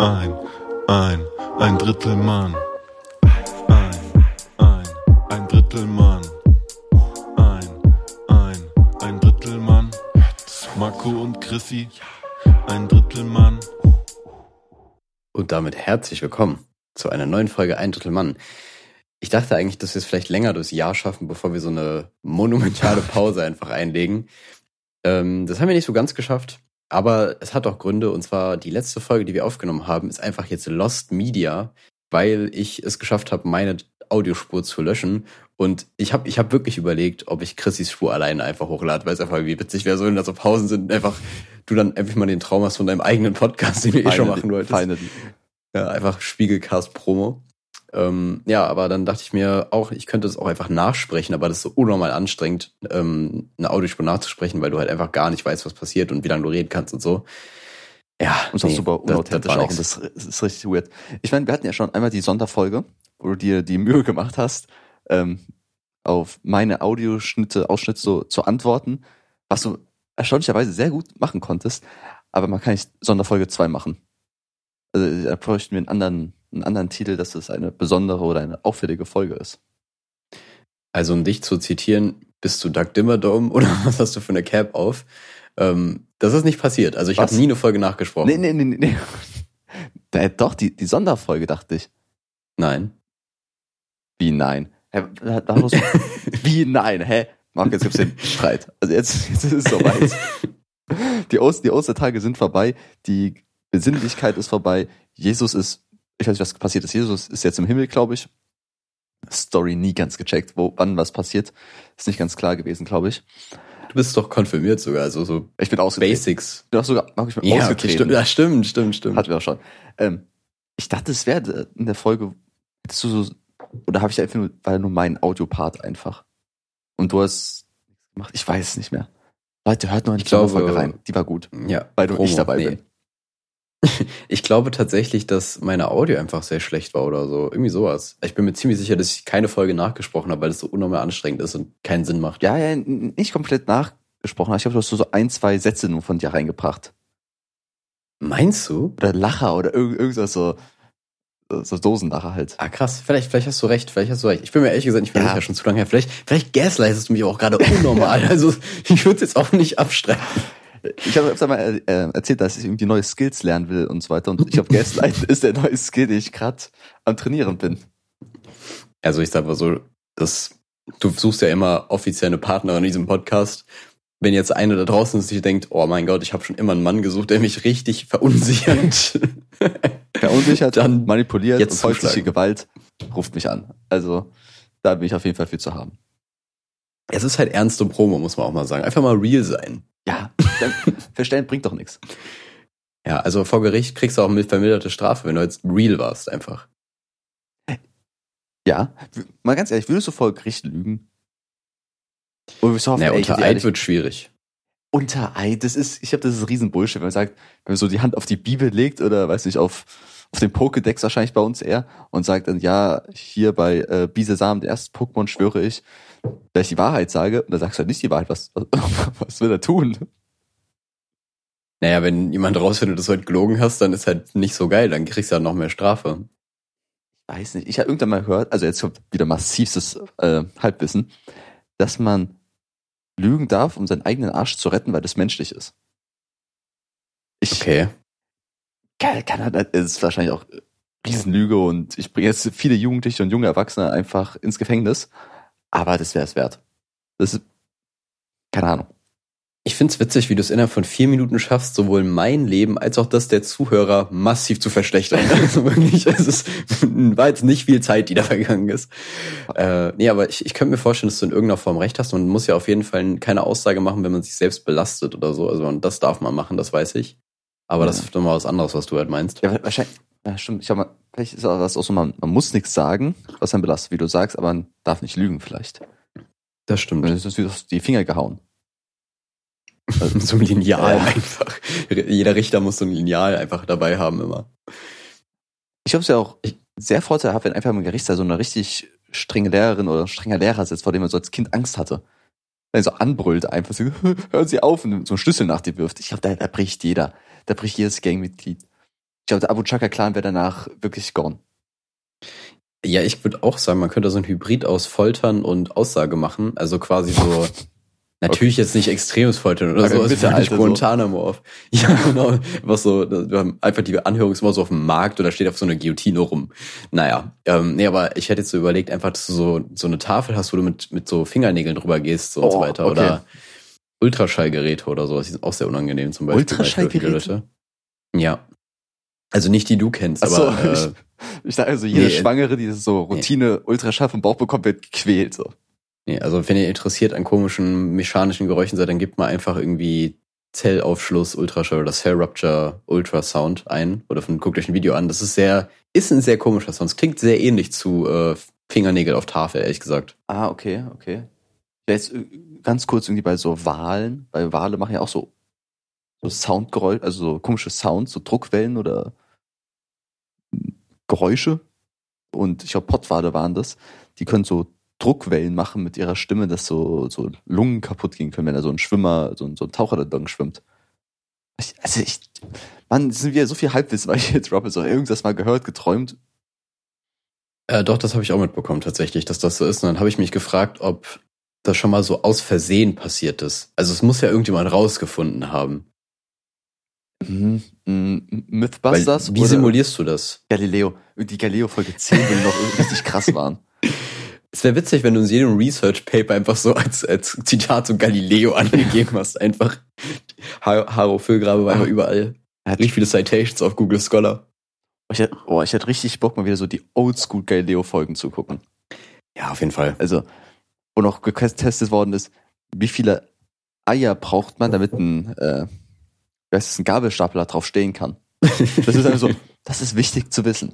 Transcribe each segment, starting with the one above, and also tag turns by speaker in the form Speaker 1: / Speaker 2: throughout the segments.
Speaker 1: ein, ein, ein Drittel Mann. Ein, ein, ein Drittel Mann. Ein, ein, ein Drittel Mann. Marco und Chrissy, ein Drittel Mann.
Speaker 2: Und damit herzlich willkommen zu einer neuen Folge Ein Drittel Mann. Ich dachte eigentlich, dass wir es vielleicht länger durchs Jahr schaffen, bevor wir so eine monumentale Pause einfach einlegen. Ähm, das haben wir nicht so ganz geschafft, aber es hat auch Gründe. Und zwar die letzte Folge, die wir aufgenommen haben, ist einfach jetzt Lost Media, weil ich es geschafft habe, meine Audiospur zu löschen. Und ich habe ich hab wirklich überlegt, ob ich Chrissys Spur alleine einfach hochlade, weil es einfach wie witzig wäre, so wenn da so Pausen sind, einfach du dann einfach mal den Traum hast von deinem eigenen Podcast, den du eh schon machen wolltest.
Speaker 3: Finally.
Speaker 2: Ja, einfach Spiegelcast-Promo. Ähm, ja, aber dann dachte ich mir auch, ich könnte es auch einfach nachsprechen, aber das ist so unnormal anstrengend, ähm, eine Audiospur nachzusprechen, weil du halt einfach gar nicht weißt, was passiert und wie lange du reden kannst und so. Ja,
Speaker 3: Und nee, super unauthentisch
Speaker 2: das, das
Speaker 3: auch. Das, das ist richtig weird. Ich meine, wir hatten ja schon einmal die Sonderfolge, wo du dir die Mühe gemacht hast, ähm, auf meine Audioschnitte, Ausschnitte so zu antworten, was du erstaunlicherweise sehr gut machen konntest. Aber man kann nicht Sonderfolge 2 machen. Also da bräuchten wir einen anderen, einen anderen Titel, dass es eine besondere oder eine auffällige Folge ist.
Speaker 2: Also um dich zu zitieren, bist du Doug Dimmerdome oder was hast du für eine Cap auf? Ähm, das ist nicht passiert. Also ich habe nie eine Folge nachgesprochen.
Speaker 3: Nee, nee, nee, nee. Da, doch, die, die Sonderfolge, dachte ich.
Speaker 2: Nein.
Speaker 3: Wie nein? Hä, da- da muss- Wie nein? Hä? Marc, jetzt gibt's den Streit. Also jetzt, jetzt ist es soweit. Die, Oster, die Ostertage sind vorbei, die Besinnlichkeit ist vorbei. Jesus ist, ich weiß nicht, was passiert ist. Jesus ist jetzt im Himmel, glaube ich. Story nie ganz gecheckt, wo, wann was passiert. Ist nicht ganz klar gewesen, glaube ich.
Speaker 2: Du bist doch konfirmiert sogar, also so
Speaker 3: Ich bin ausgetreten.
Speaker 2: Basics.
Speaker 3: Du hast sogar, Marc, ich bin
Speaker 2: Ja, okay,
Speaker 3: ausgetreten.
Speaker 2: stimmt, ja, stimmt, stimmt, stimmt.
Speaker 3: Hatten wir auch schon. Ähm, ich dachte, es wäre in der Folge, hättest du so, oder habe ich einfach nur, weil nur mein Audiopart einfach. Und du hast nichts gemacht. Ich weiß es nicht mehr. Leute, hört noch in die
Speaker 2: glaube-
Speaker 3: Folge rein. Die war gut.
Speaker 2: ja,
Speaker 3: Weil du
Speaker 2: Promo,
Speaker 3: nicht dabei
Speaker 2: nee.
Speaker 3: bin.
Speaker 2: Ich glaube tatsächlich, dass meine Audio einfach sehr schlecht war oder so. Irgendwie sowas. Ich bin mir ziemlich sicher, dass ich keine Folge nachgesprochen habe, weil es so unnormal anstrengend ist und keinen Sinn macht.
Speaker 3: Ja, ja, nicht komplett nachgesprochen. Ich glaube, du hast so ein, zwei Sätze nur von dir reingebracht.
Speaker 2: Meinst du?
Speaker 3: Oder Lacher oder irgend, irgendwas so, so, so Dosenlacher halt.
Speaker 2: Ah, krass. Vielleicht, vielleicht hast du recht. Vielleicht hast du recht. Ich bin mir ehrlich gesagt, ich bin
Speaker 3: Ja.
Speaker 2: sicher schon zu lange her. Vielleicht, vielleicht gaslightest du mich auch gerade unnormal. also, ich würde es jetzt auch nicht abstreiten.
Speaker 3: Ich habe öfter mal äh, erzählt, dass ich irgendwie neue Skills lernen will und so weiter. Und ich glaube, Gaslight ist der neue Skill, den ich gerade am Trainieren bin.
Speaker 2: Also, ich sag mal so, dass du suchst ja immer offiziell eine Partnerin in diesem Podcast. Wenn jetzt eine da draußen die denkt, oh mein Gott, ich habe schon immer einen Mann gesucht, der mich richtig verunsichert.
Speaker 3: Verunsichert,
Speaker 2: Dann
Speaker 3: manipuliert
Speaker 2: jetzt
Speaker 3: und häusliche. Gewalt ruft mich an. Also da bin ich auf jeden Fall für zu haben.
Speaker 2: Es ist halt ernste Promo, muss man auch mal sagen. Einfach mal real sein.
Speaker 3: Ja, verstellen bringt doch nichts.
Speaker 2: Ja, also vor Gericht kriegst du auch mit vermilderte Strafe, wenn du jetzt real warst, einfach.
Speaker 3: Ja, mal ganz ehrlich, würdest du vor Gericht lügen? Oder du hoffen,
Speaker 2: Naja, unter Eid
Speaker 3: ehrlich-
Speaker 2: wird schwierig.
Speaker 3: unter Eid, das ist, ich habe das ist riesen Bullshit, wenn man sagt, wenn man so die Hand auf die Bibel legt oder weiß nicht, auf, auf den Pokédex wahrscheinlich bei uns eher und sagt dann, ja, hier bei äh, Bisesam, der erste Pokémon, schwöre ich, dass ich die Wahrheit sage, und dann sagst du halt nicht die Wahrheit, was, was, was will er tun?
Speaker 2: Naja, wenn jemand rausfindet, dass du halt gelogen hast, dann ist halt nicht so geil, dann kriegst du halt noch mehr Strafe.
Speaker 3: weiß nicht, ich habe irgendwann mal gehört, also jetzt kommt wieder massivstes äh, Halbwissen, dass man lügen darf, um seinen eigenen Arsch zu retten, weil das menschlich ist. Ich
Speaker 2: Okay.
Speaker 3: Das ist wahrscheinlich auch Riesenlüge und ich bringe jetzt viele Jugendliche und junge Erwachsene einfach ins Gefängnis, aber das wäre es wert. Das ist keine Ahnung.
Speaker 2: Ich find's witzig, wie du es innerhalb von vier Minuten schaffst, sowohl mein Leben als auch das der Zuhörer massiv zu verschlechtern. Also wirklich, es ist, war jetzt nicht viel Zeit, die da vergangen ist. Äh, nee, aber ich, ich könnte mir vorstellen, dass du in irgendeiner Form recht hast. Man muss ja auf jeden Fall keine Aussage machen, wenn man sich selbst belastet oder so. Also das darf man machen, das weiß ich. Aber das
Speaker 3: Ja.
Speaker 2: ist nochmal was anderes, was du halt meinst.
Speaker 3: Ja, wahrscheinlich, ja, stimmt. Ich glaube, mal, vielleicht ist das auch so, man, man muss nichts sagen, was einen belastet, wie du sagst, aber man darf nicht lügen vielleicht.
Speaker 2: Das stimmt.
Speaker 3: Das ist wie auf die Finger gehauen.
Speaker 2: so ein Lineal
Speaker 3: Ja.
Speaker 2: einfach. Jeder Richter muss so ein Lineal einfach dabei haben immer.
Speaker 3: Ich glaube, es ist ja auch sehr vorteilhaft, wenn einfach im Gerichtssaal so eine richtig strenge Lehrerin oder strenger Lehrer sitzt, vor dem man so als Kind Angst hatte. Wenn er so anbrüllt, einfach so, hören Sie auf und so einen Schlüssel nach dir wirft. Ich glaube, da, da bricht jeder. Da bricht jedes Gangmitglied. Ich glaube, der Abu Chaka-Clan wäre danach wirklich gone.
Speaker 2: Ja, ich würde auch sagen, man könnte so ein Hybrid aus Foltern und Aussage machen. Also quasi so, natürlich jetzt nicht extremes Foltern oder
Speaker 3: Aber
Speaker 2: so, ist wirklich
Speaker 3: Mittelalter so.
Speaker 2: Guantanamo auf. Ja, genau. Was so, wir haben einfach die Anhörung ist immer so auf dem Markt oder steht auf so einer Guillotine rum. Naja, ähm, nee, aber ich hätte jetzt so überlegt, einfach, dass du so, so eine Tafel hast, wo du mit, mit so Fingernägeln drüber gehst so und so
Speaker 3: Oh,
Speaker 2: weiter.
Speaker 3: okay.
Speaker 2: Oder Ultraschallgeräte oder sowas, die sind auch sehr unangenehm zum Beispiel.
Speaker 3: Ultraschallgeräte?
Speaker 2: Ja. Also nicht die du kennst,
Speaker 3: so,
Speaker 2: aber äh,
Speaker 3: ich, ich dachte also, jede
Speaker 2: nee,
Speaker 3: Schwangere, die so Routine ultraschall vom Bauch bekommt, wird gequält. So.
Speaker 2: Nee, also wenn ihr interessiert an komischen mechanischen Geräuschen seid, dann gebt mal einfach irgendwie Zellaufschluss Ultraschall oder Cell Rupture Ultrasound ein oder von, guckt euch ein Video an. Das ist sehr, ist ein sehr komischer Sound. Es klingt sehr ähnlich zu äh, Fingernägel auf Tafel, ehrlich gesagt.
Speaker 3: Ah, okay, okay. Jetzt äh, ganz kurz irgendwie bei so Walen, weil Wale machen ja auch so, so Soundgeräusche, also so komische Sounds, so Druckwellen oder hm, Geräusche. Und ich glaube, Pottwale waren das. Die können so Druckwellen machen mit ihrer Stimme, dass so, so Lungen kaputt gehen können, wenn da so ein Schwimmer, so ein, so ein Taucher da lang schwimmt. Ich, also ich, Mann, sind wieder so viel Halbwissen, weil ich jetzt Robert so irgendwas mal gehört, geträumt.
Speaker 2: Äh, doch, das habe ich auch mitbekommen tatsächlich, dass das so ist. Und dann habe ich mich gefragt, ob das schon mal so aus Versehen passiert ist. Also es muss ja irgendjemand rausgefunden haben.
Speaker 3: Mhm. Mhm.
Speaker 2: Weil,
Speaker 3: Mythbusters
Speaker 2: wie
Speaker 3: oder
Speaker 2: simulierst du das?
Speaker 3: Galileo. Die Galileo-Folge 10 will noch richtig krass waren.
Speaker 2: Es wäre witzig, wenn du in jedem Research Paper einfach so als, als Zitat zu Galileo angegeben hast. Einfach Har- Haro Füllgrabe war einfach überall.
Speaker 3: Er hat
Speaker 2: Richtig viele Citations auf Google Scholar.
Speaker 3: Ich hätte, oh, ich hätte richtig Bock, mal wieder so die Oldschool Galileo-Folgen zu gucken.
Speaker 2: Ja, auf jeden Fall.
Speaker 3: Also, wo noch getestet worden ist, wie viele Eier braucht man, damit ein, äh, es, ein Gabelstapler drauf stehen kann. Das ist einfach so, das ist wichtig zu wissen.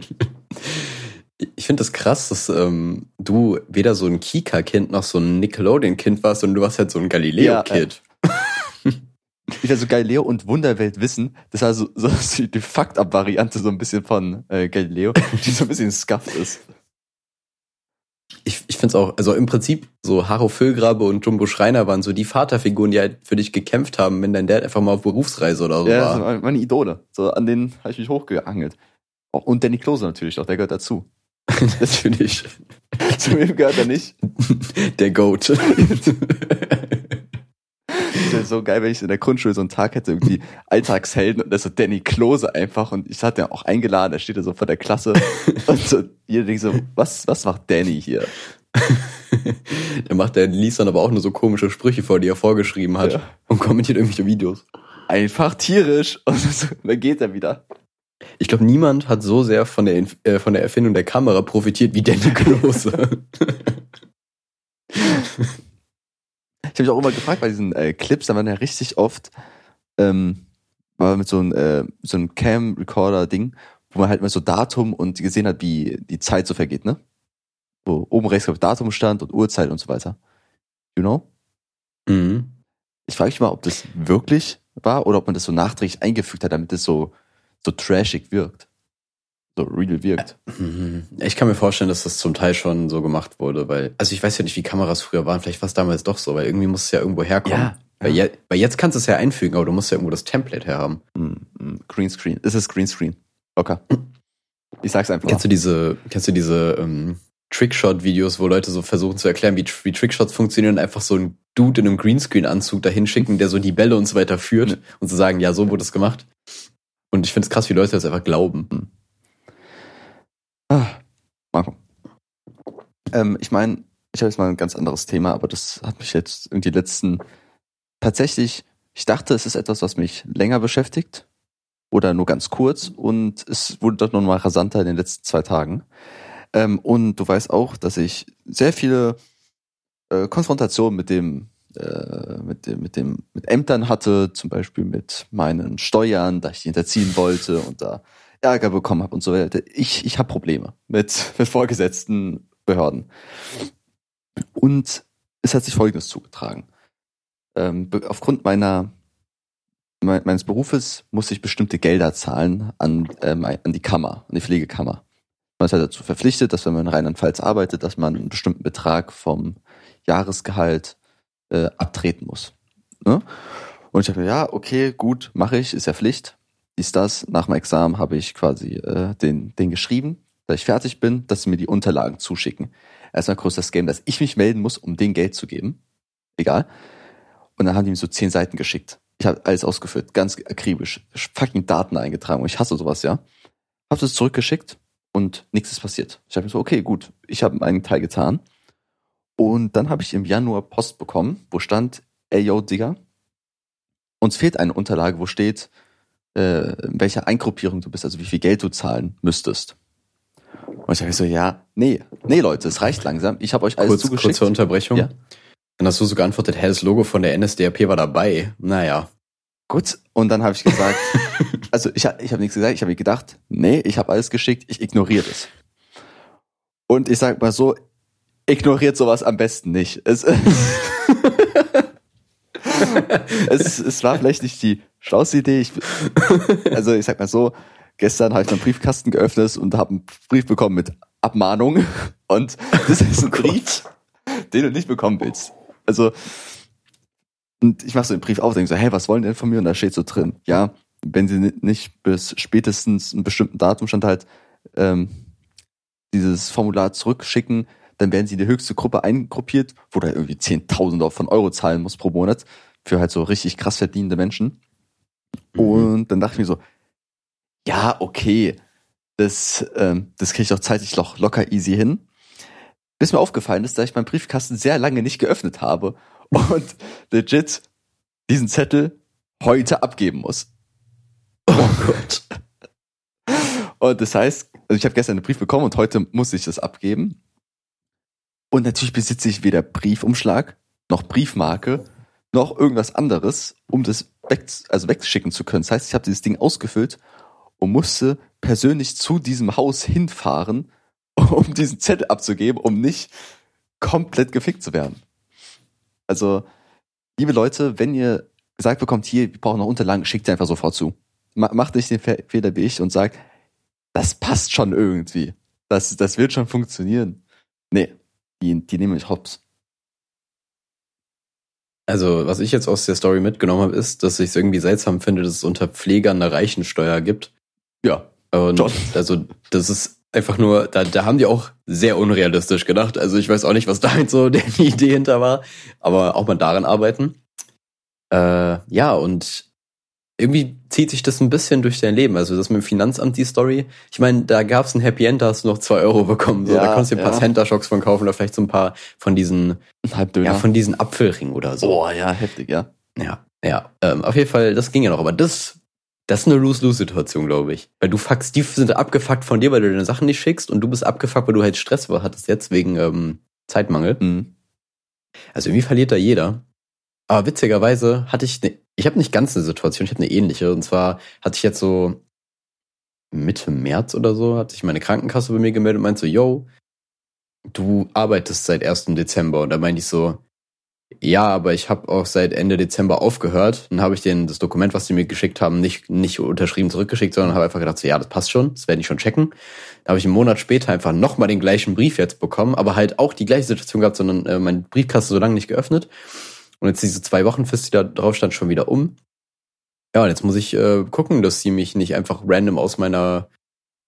Speaker 2: Ich finde das krass, dass ähm, du weder so ein Kika-Kind noch so ein Nickelodeon-Kind warst, sondern du warst halt so ein Galileo-Kid.
Speaker 3: Ich wäre so Galileo und Wunderwelt wissen, das war so, so die Fakt-Up-Variante so ein bisschen von äh, Galileo, die so ein bisschen scuffed ist.
Speaker 2: Ich, ich finde es auch, also im Prinzip, so Haro Füllgrabe und Jumbo Schreiner waren so die Vaterfiguren, die halt für dich gekämpft haben, wenn dein Dad einfach mal auf Berufsreise oder so
Speaker 3: Ja,
Speaker 2: war.
Speaker 3: waren meine Idole. So, an denen habe ich mich hochgeangelt. Und Danny Klose natürlich doch, der gehört dazu.
Speaker 2: Natürlich.
Speaker 3: Zu wem gehört er nicht?
Speaker 2: Der Goat.
Speaker 3: Das wäre so geil, wenn ich in der Grundschule so einen Tag hätte, irgendwie Alltagshelden und das ist so Danny Klose einfach und ich hatte ja auch eingeladen, da steht er so vor der Klasse und so, jeder denkt so, was, was macht Danny hier?
Speaker 2: der macht, der liest dann aber auch nur so komische Sprüche vor, die er vorgeschrieben hat
Speaker 3: Ja.
Speaker 2: und kommentiert irgendwelche Videos.
Speaker 3: Einfach tierisch und so, dann geht er wieder.
Speaker 2: Ich glaube, niemand hat so sehr von der, äh, von der Erfindung der Kamera profitiert wie Danny Klose.
Speaker 3: Ich habe mich auch immer gefragt bei diesen äh, Clips, da waren ja richtig oft ähm, war mit so einem äh, so einem Cam-Recorder-Ding, wo man halt mal so Datum und gesehen hat, wie die Zeit so vergeht, ne? Wo oben rechts ich, Datum stand und Uhrzeit und so weiter. You know?
Speaker 2: mhm.
Speaker 3: Ich frage mich mal, ob das wirklich war oder ob man das so nachträglich eingefügt hat, damit es so, so trashig wirkt. So real wirkt.
Speaker 2: Ich kann mir vorstellen, dass das zum Teil schon so gemacht wurde, weil, also ich weiß ja nicht, wie Kameras früher waren, vielleicht war es damals doch so, weil irgendwie muss es ja irgendwo herkommen.
Speaker 3: Ja,
Speaker 2: Weil,
Speaker 3: ja.
Speaker 2: je, weil jetzt kannst du es ja einfügen, aber du musst ja irgendwo das Template herhaben.
Speaker 3: Mm, mm, Greenscreen. Es ist Greenscreen. Locker. Ich sag's einfach.
Speaker 2: Kennst du diese, kennst du diese ähm, Trickshot-Videos, wo Leute so versuchen zu erklären, wie, wie Trickshots funktionieren und einfach so einen Dude in einem Greenscreen-Anzug dahin schicken, der so die Bälle und so weiter führt und zu sagen, ja, so wurde es gemacht. Und ich finde es krass, wie Leute das einfach glauben.
Speaker 3: Ah, Marco. Ähm, ich meine, ich habe jetzt mal ein ganz anderes Thema, aber das hat mich jetzt irgendwie letzten tatsächlich, ich dachte, es ist etwas, was mich länger beschäftigt oder nur ganz kurz und es wurde doch noch mal rasanter in den letzten zwei Tagen. Ähm, und du weißt auch, dass ich sehr viele äh, Konfrontationen mit dem äh, mit dem, mit dem, mit Ämtern hatte, zum Beispiel mit meinen Steuern, da ich die hinterziehen wollte und da Ärger bekommen habe und so weiter. Ich, ich habe Probleme mit, mit vorgesetzten Behörden. Und es hat sich Folgendes zugetragen. Ähm, aufgrund meiner me meines Berufes musste ich bestimmte Gelder zahlen an, ähm, an die Kammer, an die Pflegekammer. Man ist halt dazu verpflichtet, dass wenn man in Rheinland-Pfalz arbeitet, dass man einen bestimmten Betrag vom Jahresgehalt äh, abtreten muss. Ne? Und ich dachte mir, ja, okay, gut, mache ich, ist ja Pflicht. Ist das. Nach dem Examen habe ich quasi äh, den, den geschrieben, dass ich fertig bin, dass sie mir die Unterlagen zuschicken. Erstmal größtes Game, dass ich mich melden muss, um den Geld zu geben. Egal. Und dann haben die mir so zehn Seiten geschickt. Ich habe alles ausgefüllt, ganz akribisch, fucking Daten eingetragen. Und ich hasse sowas, ja. Hab das zurückgeschickt und nichts ist passiert. Ich habe mir so, okay, gut, ich habe meinen Teil getan. Und dann habe ich im Januar Post bekommen, wo stand, ey yo, Digga, uns fehlt eine Unterlage, wo steht, äh, in welcher Eingruppierung du bist, also wie viel Geld du zahlen müsstest. Und ich sage so, ja, nee, nee, Leute, es reicht langsam. Ich habe euch alles
Speaker 2: Kurz,
Speaker 3: zugeschickt.
Speaker 2: kurze Unterbrechung.
Speaker 3: Ja.
Speaker 2: Dann hast du so geantwortet, hä, das Logo von der NSDAP war dabei. Naja.
Speaker 3: Gut, und dann habe ich gesagt, also ich, ich habe nichts gesagt, ich habe mir gedacht, nee, ich habe alles geschickt, ich ignoriere das. Und ich sag mal so, ignoriert sowas am besten nicht. Es, es, es war vielleicht nicht die schlauste Idee. Ich, also ich sag mal so, gestern habe ich meinen Briefkasten geöffnet und habe einen Brief bekommen mit Abmahnung. Und das ist ein Brief, den du nicht bekommen willst. Also und ich mache so den Brief auf, denke so, hey, was wollen die denn von mir? Und da steht so drin, ja, wenn sie ni- nicht bis spätestens einen bestimmten Datumstand halt ähm, dieses Formular zurückschicken, dann werden sie in die höchste Gruppe eingruppiert, wo du irgendwie Zehntausende von Euro zahlen musst pro Monat für halt so richtig krass verdienende Menschen. Und dann dachte ich mir so, ja, okay, das, ähm, das kriege ich doch zeitlich noch locker easy hin. Bis mir aufgefallen ist, dass ich meinen Briefkasten sehr lange nicht geöffnet habe und legit diesen Zettel heute abgeben muss.
Speaker 2: Oh Gott.
Speaker 3: Und das heißt, also ich habe gestern einen Brief bekommen und heute muss ich das abgeben. Und natürlich besitze ich weder Briefumschlag noch Briefmarke noch irgendwas anderes, um das weg, also wegschicken zu können. Das heißt, ich habe dieses Ding ausgefüllt und musste persönlich zu diesem Haus hinfahren, um diesen Zettel abzugeben, um nicht komplett gefickt zu werden. Also, liebe Leute, wenn ihr gesagt bekommt, hier, wir brauchen noch Unterlagen, schickt sie einfach sofort zu. Ma- Macht nicht den Fe- Fehler wie ich und sagt, das passt schon irgendwie. Das, das wird schon funktionieren. Nee, die, die nehmen mich hops.
Speaker 2: Also, was ich jetzt aus der Story mitgenommen habe, ist, dass ich es irgendwie seltsam finde, dass es unter Pflegern eine Reichensteuer gibt.
Speaker 3: Ja.
Speaker 2: Und
Speaker 3: Schon.
Speaker 2: also, das ist einfach nur, da, da haben die auch sehr unrealistisch gedacht. Also, ich weiß auch nicht, was da jetzt so die Idee hinter war, aber auch mal daran arbeiten. Äh, ja, und irgendwie zieht sich das ein bisschen durch dein Leben. Also, das mit dem Finanzamt, die Story. Ich meine, da gab's ein Happy End, da hast du noch zwei Euro bekommen. So,
Speaker 3: Ja,
Speaker 2: da konntest du dir ein paar
Speaker 3: ja.
Speaker 2: Center-Shocks von kaufen oder vielleicht so ein paar von diesen,
Speaker 3: Halbdöner.
Speaker 2: ja, von diesen Apfelringen oder so.
Speaker 3: oh, ja, heftig, ja.
Speaker 2: Ja, ja. Ähm, auf jeden Fall, das ging ja noch, aber das, das ist eine Lose-Lose-Situation, glaube ich. Weil du fuckst, die sind abgefuckt von dir, weil du deine Sachen nicht schickst und du bist abgefuckt, weil du halt Stress hattest jetzt wegen ähm, Zeitmangel.
Speaker 3: Mhm.
Speaker 2: Also irgendwie verliert da jeder. Aber witzigerweise hatte ich, ne, ich habe nicht ganz eine Situation, ich habe eine ähnliche. Und zwar hatte ich jetzt so Mitte März oder so, hat sich meine Krankenkasse bei mir gemeldet und meinte so, yo, du arbeitest seit 1. Dezember. Und da meinte ich so, ja, aber ich habe auch seit Ende Dezember aufgehört. Dann habe ich denen das Dokument, was die mir geschickt haben, nicht, nicht unterschrieben zurückgeschickt, sondern habe einfach gedacht, so, ja, das passt schon, das werde ich schon checken. Da habe ich einen Monat später einfach nochmal den gleichen Brief jetzt bekommen, aber halt auch die gleiche Situation gehabt, sondern äh, mein Briefkasten so lange nicht geöffnet. Und jetzt diese zwei Wochenfrist, die da drauf stand, schon wieder um. Ja, und jetzt muss ich äh, gucken, dass sie mich nicht einfach random aus meiner,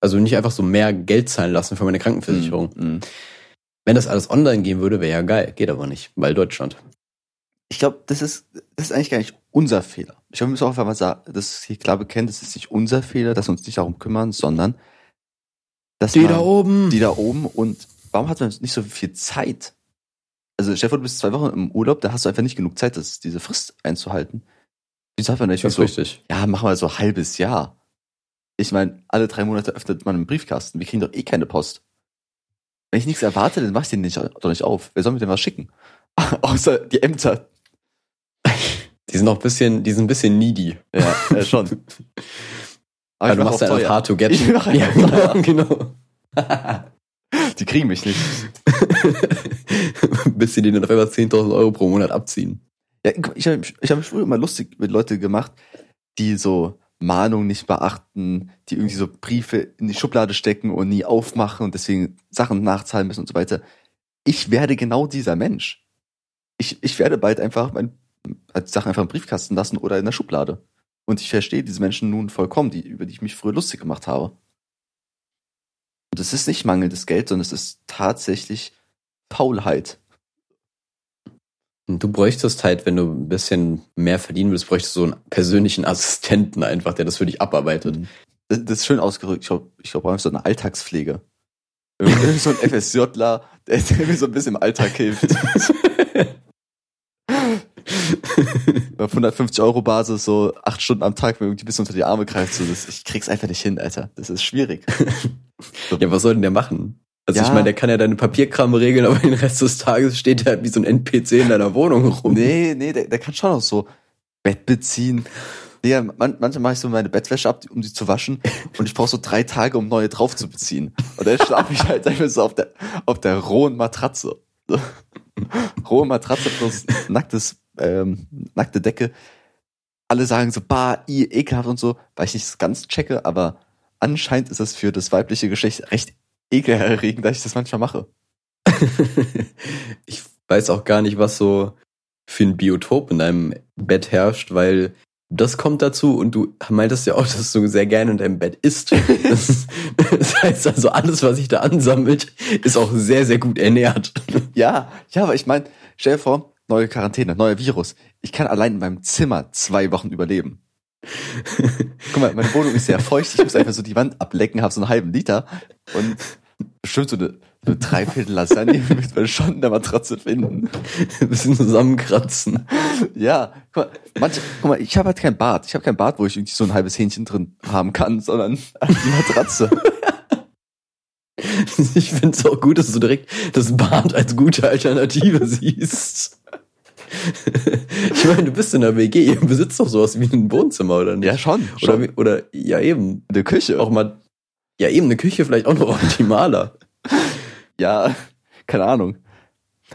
Speaker 2: also nicht einfach so mehr Geld zahlen lassen für meine Krankenversicherung.
Speaker 3: Mhm.
Speaker 2: Wenn das alles online gehen würde, wäre ja geil. Geht aber nicht, weil Deutschland.
Speaker 3: Ich glaube, das ist, das ist eigentlich gar nicht unser Fehler. Ich glaube, wir müssen auch einfach mal sagen, das hier klar bekennen, das ist nicht unser Fehler, dass wir uns nicht darum kümmern, sondern dass man,
Speaker 2: oben.
Speaker 3: die da oben und warum hat man nicht so viel Zeit? Also Stefan, du bist zwei Wochen im Urlaub, da hast du einfach nicht genug Zeit, das, diese Frist einzuhalten. Wieso hat man nicht
Speaker 2: das ist
Speaker 3: so,
Speaker 2: richtig.
Speaker 3: ja, machen wir so ein halbes Jahr. Ich meine, alle drei Monate öffnet man einen Briefkasten. Wir kriegen doch eh keine Post. Wenn ich nichts erwarte, dann mach ich den nicht, doch nicht auf. Wer soll mir denn was schicken? Außer die Ämter.
Speaker 2: Die sind noch ein bisschen, die sind ein bisschen needy.
Speaker 3: Ja, äh, schon.
Speaker 2: Aber
Speaker 3: ich
Speaker 2: du
Speaker 3: mach
Speaker 2: machst
Speaker 3: auch
Speaker 2: ja
Speaker 3: teuer.
Speaker 2: hard to get.
Speaker 3: Ich mach
Speaker 2: ja,
Speaker 3: einfach teuer.
Speaker 2: genau.
Speaker 3: Die kriegen mich nicht.
Speaker 2: Bis sie denen auf einmal 10.000 Euro pro Monat abziehen.
Speaker 3: Ja, ich habe ich hab mich früher immer lustig mit Leuten gemacht, die so Mahnungen nicht beachten, die irgendwie so Briefe in die Schublade stecken und nie aufmachen und deswegen Sachen nachzahlen müssen und so weiter. Ich werde genau dieser Mensch. Ich, ich werde bald einfach mein, als Sachen einfach im Briefkasten lassen oder in der Schublade. Und ich verstehe diese Menschen nun vollkommen, die, über die ich mich früher lustig gemacht habe. Und es ist nicht mangelndes Geld, sondern es ist tatsächlich Faulheit.
Speaker 2: Du bräuchtest halt, wenn du ein bisschen mehr verdienen willst, bräuchtest du so einen persönlichen Assistenten einfach, der das für dich abarbeitet.
Speaker 3: Das, das ist schön ausgerückt. Ich glaube, ich glaube, so eine Alltagspflege. Irgendwie so ein FSJler, der, der mir so ein bisschen im Alltag hilft. Auf 150 Euro Basis, so acht Stunden am Tag, mir irgendwie bis unter die Arme greift. So, das, ich krieg's einfach nicht hin, Alter. Das ist schwierig.
Speaker 2: ja, was soll denn der machen? Also
Speaker 3: Ja.
Speaker 2: ich meine, der kann ja deine Papierkram regeln, aber den Rest des Tages steht er halt wie so ein NPC in deiner Wohnung rum.
Speaker 3: Nee, nee, der, der kann schon auch so Bett beziehen. Ja, man, manchmal mache ich so meine Bettwäsche ab, um sie zu waschen. Und ich brauche so drei Tage, um neue drauf zu beziehen. Und dann schlafe ich halt einfach so auf der, auf der rohen Matratze. So. Rohe Matratze plus nacktes, ähm, nackte Decke. Alle sagen so, bah, i, ekelhaft und so, weil ich nicht ganz checke, aber anscheinend ist es für das weibliche Geschlecht recht ekelerregend, dass ich das manchmal mache.
Speaker 2: ich weiß auch gar nicht, was so für ein Biotop in deinem Bett herrscht, weil das kommt dazu und du meintest ja auch, dass du sehr gerne in deinem Bett isst. Das, das heißt also, alles, was sich da ansammelt, ist auch sehr, sehr gut ernährt.
Speaker 3: Ja, ja, aber ich meine, stell dir vor, neue Quarantäne, neuer Virus. Ich kann allein in meinem Zimmer zwei Wochen überleben. Guck mal, meine Wohnung ist sehr feucht. Ich muss einfach so die Wand ablecken, habe so einen halben Liter und bestimmt so eine, eine Dreiviertel Lasagne wird man schon in der Matratze finden.
Speaker 2: Ein bisschen zusammenkratzen.
Speaker 3: Ja, guck mal, manche, guck mal ich habe halt kein Bad. Ich habe kein Bad, wo ich irgendwie so ein halbes Hähnchen drin haben kann, sondern die Matratze.
Speaker 2: Ich finde es auch gut, dass du direkt das Bad als gute Alternative siehst. Ich meine, du bist in der WG, ihr besitzt doch sowas wie ein Wohnzimmer, oder nicht?
Speaker 3: Ja, schon.
Speaker 2: Oder,
Speaker 3: schon.
Speaker 2: oder ja eben.
Speaker 3: eine Küche.
Speaker 2: Auch mal, ja eben, eine Küche vielleicht auch noch optimaler.
Speaker 3: Ja, keine Ahnung.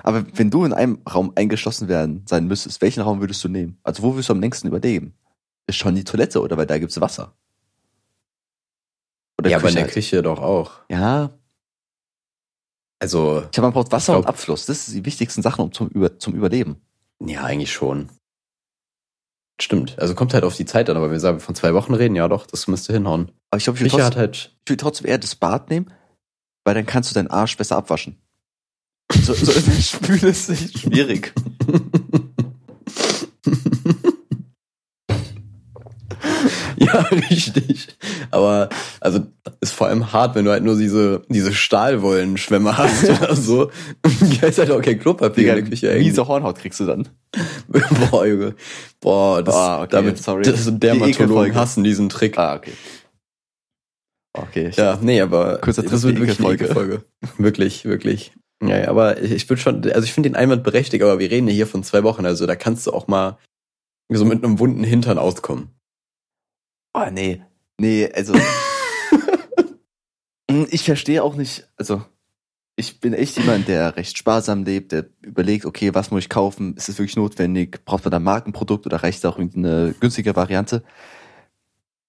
Speaker 3: Aber wenn du in einem Raum eingeschlossen werden sein müsstest, welchen Raum würdest du nehmen? Also wo würdest du am längsten überleben? Ist schon die Toilette oder weil da gibt's Wasser? Oder
Speaker 2: ja, aber in der
Speaker 3: halt.
Speaker 2: Küche doch auch.
Speaker 3: Ja,
Speaker 2: Also,
Speaker 3: ich glaube, man braucht Wasser
Speaker 2: Ich
Speaker 3: und
Speaker 2: glaub-
Speaker 3: Abfluss. Das sind die wichtigsten Sachen um zum, Über zum Überleben.
Speaker 2: ja, eigentlich schon. Stimmt. Also kommt halt auf die Zeit an, aber wir sagen von zwei Wochen reden, ja doch, das müsste hinhauen.
Speaker 3: Aber ich glaube, ich trotzdem,
Speaker 2: halt.
Speaker 3: ich würd trotzdem eher das Bad nehmen, weil dann kannst du deinen Arsch besser abwaschen. So, so in der Spüle ist nicht schwierig.
Speaker 2: Ja, richtig. Aber also ist vor allem hart, wenn du halt nur diese, diese Stahlwollenschwämme hast oder so. Da ist halt auch kein Klopapier
Speaker 3: Digga,
Speaker 2: in der Küche. irgendwie.
Speaker 3: miese Hornhaut kriegst du dann.
Speaker 2: Boah, Junge. Boah, das,
Speaker 3: Ah, okay,
Speaker 2: damit,
Speaker 3: sorry.
Speaker 2: das
Speaker 3: Die
Speaker 2: Dermatologen
Speaker 3: Ekelfolge.
Speaker 2: hassen diesen Trick.
Speaker 3: Ah, okay. Okay.
Speaker 2: Ja, nee, aber
Speaker 3: Kurzer
Speaker 2: das wird wirklich eine
Speaker 3: Ekelfolge.
Speaker 2: Ekelfolge. Wirklich, wirklich. Ja, ja, aber ich, ich würde schon, also ich finde den Einwand berechtigt, aber wir reden ja hier von zwei Wochen, also da kannst du auch mal so mit einem wunden Hintern auskommen.
Speaker 3: Oh, nee. Nee, also. Mm, ich verstehe auch nicht, also. Ich bin echt jemand, der recht sparsam lebt, der überlegt, okay, was muss ich kaufen? Ist es wirklich notwendig? Braucht man da ein Markenprodukt oder reicht da auch eine günstige Variante?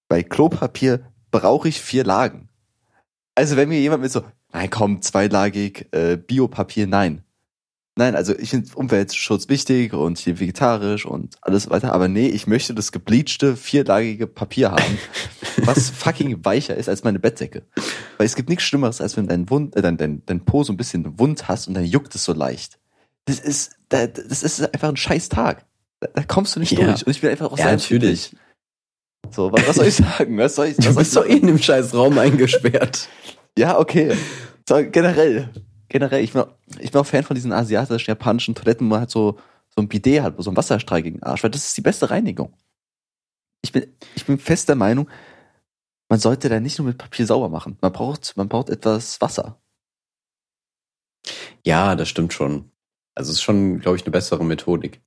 Speaker 3: Bei Klopapier brauche ich vier Lagen. Also wenn mir jemand mit so, nein, komm, zweilagig, äh, Biopapier, nein. Nein, also ich finde Umweltschutz wichtig und hier vegetarisch und alles weiter, aber nee, ich möchte das gebleachte, vierlagige Papier haben, was fucking weicher ist als meine Bettdecke. Weil es gibt nichts Schlimmeres, als wenn dein, Wund, äh, dein, dein, dein Po so ein bisschen wund hast und dann juckt es so leicht. Das ist, da- das ist einfach ein scheiß Tag. Da, da kommst du nicht
Speaker 2: Ja.
Speaker 3: durch. Und ich will einfach auch
Speaker 2: Ja,
Speaker 3: sein
Speaker 2: natürlich.
Speaker 3: friedlich. So, was, was soll ich sagen? Was soll ich, was
Speaker 2: Du bist doch eh in dem scheiß Raum eingesperrt.
Speaker 3: ja, okay. So, generell. Generell, ich bin, auch- ich bin auch Fan von diesen asiatischen, japanischen Toiletten, wo man halt so, so ein Bidet hat, wo so ein Wasserstrahl gegen den Arsch, weil das ist die beste Reinigung. Ich bin, ich bin fest der Meinung, man sollte da nicht nur mit Papier sauber machen. Man braucht, man braucht etwas Wasser.
Speaker 2: Ja, das stimmt schon. Also es ist schon, glaube ich, eine bessere Methodik.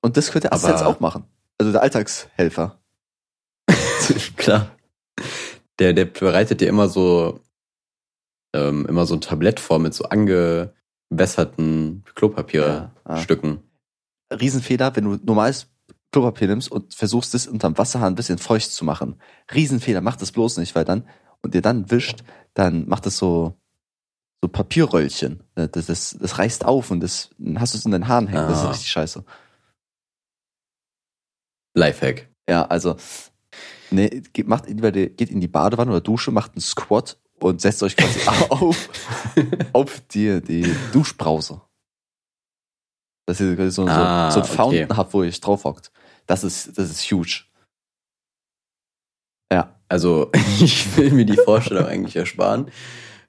Speaker 3: Und das könnte Assistenz auch machen. Also der Alltagshelfer.
Speaker 2: Klar. Der, der bereitet dir immer so, ähm, immer so ein Tablett vor mit so angewässerten Klopapierstücken.
Speaker 3: Riesenfehler, wenn du normales Klopapier nimmst und versuchst es unterm Wasserhahn ein bisschen feucht zu machen. Riesenfehler, mach das bloß nicht, weil dann, und dir dann wischt, dann macht es so, so Papierröllchen. Das, das, das reißt auf und das, dann hast du es in den Haaren hängen. Das ist
Speaker 2: Ah.
Speaker 3: richtig scheiße.
Speaker 2: Lifehack.
Speaker 3: Ja, also, nee, geht, macht geht in die Badewanne oder Dusche, macht einen Squat und setzt euch quasi auf, auf die, die Duschbrause. Dass ihr quasi so,
Speaker 2: Ah,
Speaker 3: so, so ein
Speaker 2: okay.
Speaker 3: Fountain habt, wo ihr euch drauf hockt. Das ist, das ist huge. Ja.
Speaker 2: Also, ich will mir die Vorstellung eigentlich ersparen.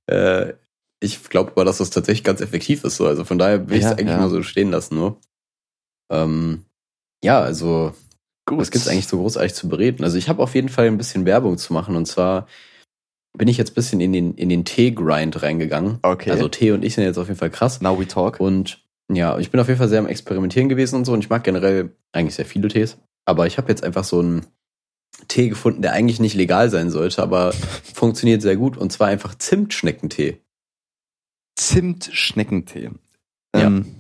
Speaker 2: Äh, ich glaube aber, dass das tatsächlich ganz effektiv ist. So. Also von daher will ich es
Speaker 3: Ja,
Speaker 2: eigentlich
Speaker 3: ja.
Speaker 2: mal so stehen lassen. Nur. Ähm, ja, also
Speaker 3: Gut.
Speaker 2: was gibt's eigentlich so großartig zu bereden? Also ich habe auf jeden Fall ein bisschen Werbung zu machen. Und zwar bin ich jetzt ein bisschen in den, in den Tee-Grind reingegangen.
Speaker 3: Okay.
Speaker 2: Also Tee und ich sind jetzt auf jeden Fall krass.
Speaker 3: Now we talk.
Speaker 2: Und ja, ich bin auf jeden Fall sehr am Experimentieren gewesen und so. Und ich mag generell eigentlich sehr viele Tees. Aber ich habe jetzt einfach so einen Tee gefunden, der eigentlich nicht legal sein sollte, aber funktioniert sehr gut. Und zwar einfach Zimtschneckentee.
Speaker 3: Zimtschneckentee.
Speaker 2: Ja.
Speaker 3: Ähm,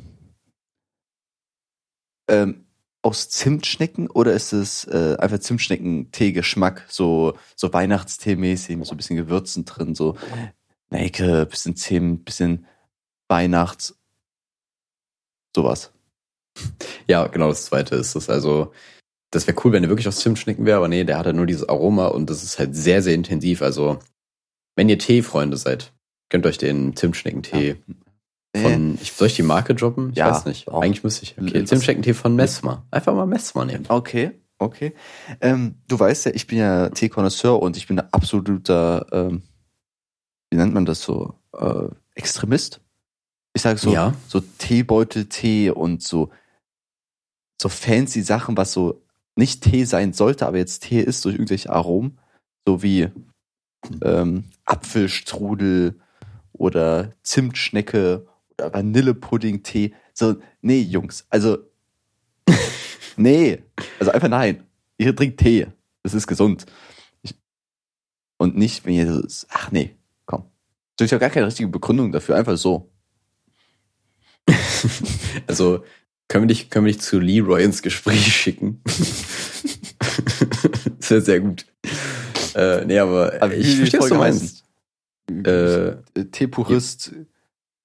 Speaker 3: ähm, aus Zimtschnecken oder ist es äh, einfach Zimtschneckentee-Geschmack, so, so Weihnachtstee-mäßig, mit so ein bisschen Gewürzen drin, so Nelke, bisschen Zimt, bisschen Weihnachts, sowas.
Speaker 2: Ja, genau das zweite ist es. Also, das wäre cool, wenn der wirklich aus Zimtschnecken wäre, aber nee, der hat halt nur dieses Aroma und das ist halt sehr, sehr intensiv. Also, wenn ihr Teefreunde seid, könnt euch den Zimtschneckentee von, ich, soll ich die Marke droppen? Ich
Speaker 3: Ja,
Speaker 2: weiß nicht.
Speaker 3: auch.
Speaker 2: Eigentlich müsste ich. Okay,
Speaker 3: Was-
Speaker 2: Zimtschneckentee von Messmer. Einfach mal Messmer nehmen.
Speaker 3: Okay, okay. Ähm, du weißt ja, ich bin ja Tee-Konnoisseur und ich bin ein absoluter, ähm, wie nennt man das so, äh, Extremist. Ich sage so,
Speaker 2: Ja.
Speaker 3: so Teebeutel-Tee und so, so fancy Sachen, was so nicht Tee sein sollte, aber jetzt Tee ist durch irgendwelche Aromen, so wie ähm, Apfelstrudel oder Zimtschnecke Vanillepudding-Tee. So, nee, Jungs, also nee, also einfach nein. Ihr trinkt Tee, das ist gesund. Ich, und nicht, wenn ihr so, ach nee, komm. Ist ja gar keine richtige Begründung dafür, einfach so.
Speaker 2: Also, können wir dich, können wir dich zu Leroy ins Gespräch schicken? das wäre sehr gut. Äh, nee, aber,
Speaker 3: Aber
Speaker 2: ich verstehe, was du meinst. Äh,
Speaker 3: Teepurist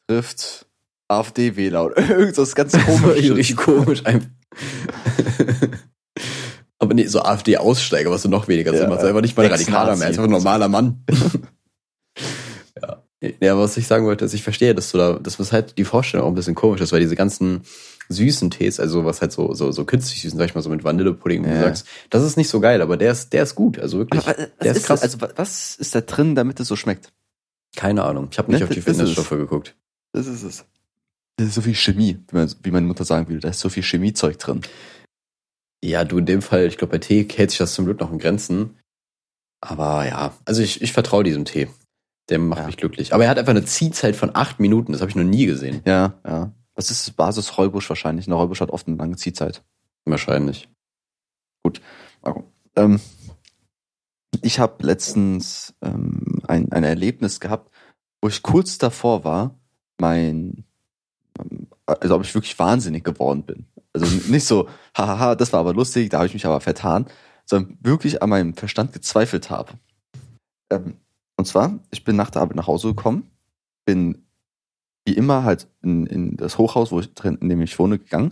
Speaker 3: trifft AfD-Wähler oder irgend so was ganz
Speaker 2: komisch.
Speaker 3: komisches.
Speaker 2: richtig komisch einfach. aber nee, so AfD-Aussteiger, was du noch weniger Sinn
Speaker 3: Ja,
Speaker 2: macht. Also einfach nicht mal. Radikaler mehr, einfach ein normaler Mann. ja. Ja, was ich sagen wollte, ist, ich verstehe, dass du da, dass das halt die Vorstellung auch ein bisschen komisch ist, weil diese ganzen süßen Tees, also was halt so, so, so künstlich süßen, sag ich mal, so mit Vanillepudding, wie du
Speaker 3: Ja.
Speaker 2: sagst, das ist nicht so geil, aber der ist, der ist gut, also wirklich.
Speaker 3: Aber, was
Speaker 2: der ist
Speaker 3: ist,
Speaker 2: krass.
Speaker 3: Also wa- was ist da drin, damit es so schmeckt?
Speaker 2: Keine Ahnung. Ich habe nicht
Speaker 3: Ne,
Speaker 2: auf die
Speaker 3: das ist es.
Speaker 2: Fitnessstoffe geguckt.
Speaker 3: Das ist es. Das ist so viel Chemie, wie, meine Mutter sagen würde. Da ist so viel Chemiezeug drin.
Speaker 2: Ja, du in dem Fall, ich glaube, bei Tee hält sich das zum Glück noch in Grenzen. Aber ja, also ich, ich vertraue diesem Tee. Der macht
Speaker 3: Ja.
Speaker 2: mich glücklich. Aber er hat einfach eine Ziehzeit von acht Minuten. Das habe ich noch nie gesehen.
Speaker 3: Ja, ja. Was ist Basis Räubusch wahrscheinlich? Eine Räubusch hat oft eine lange Ziehzeit.
Speaker 2: Wahrscheinlich.
Speaker 3: Okay. Ähm, ich habe letztens ähm, ein, ein Erlebnis gehabt, wo ich kurz davor war, mein, also ob ich wirklich wahnsinnig geworden bin. Also nicht so, hahaha, das war aber lustig, da habe ich mich aber vertan, sondern wirklich an meinem Verstand gezweifelt habe. Ähm, und zwar, ich bin nach der Arbeit nach Hause gekommen, bin wie immer halt in, in das Hochhaus, wo ich drin, in dem ich wohne, gegangen,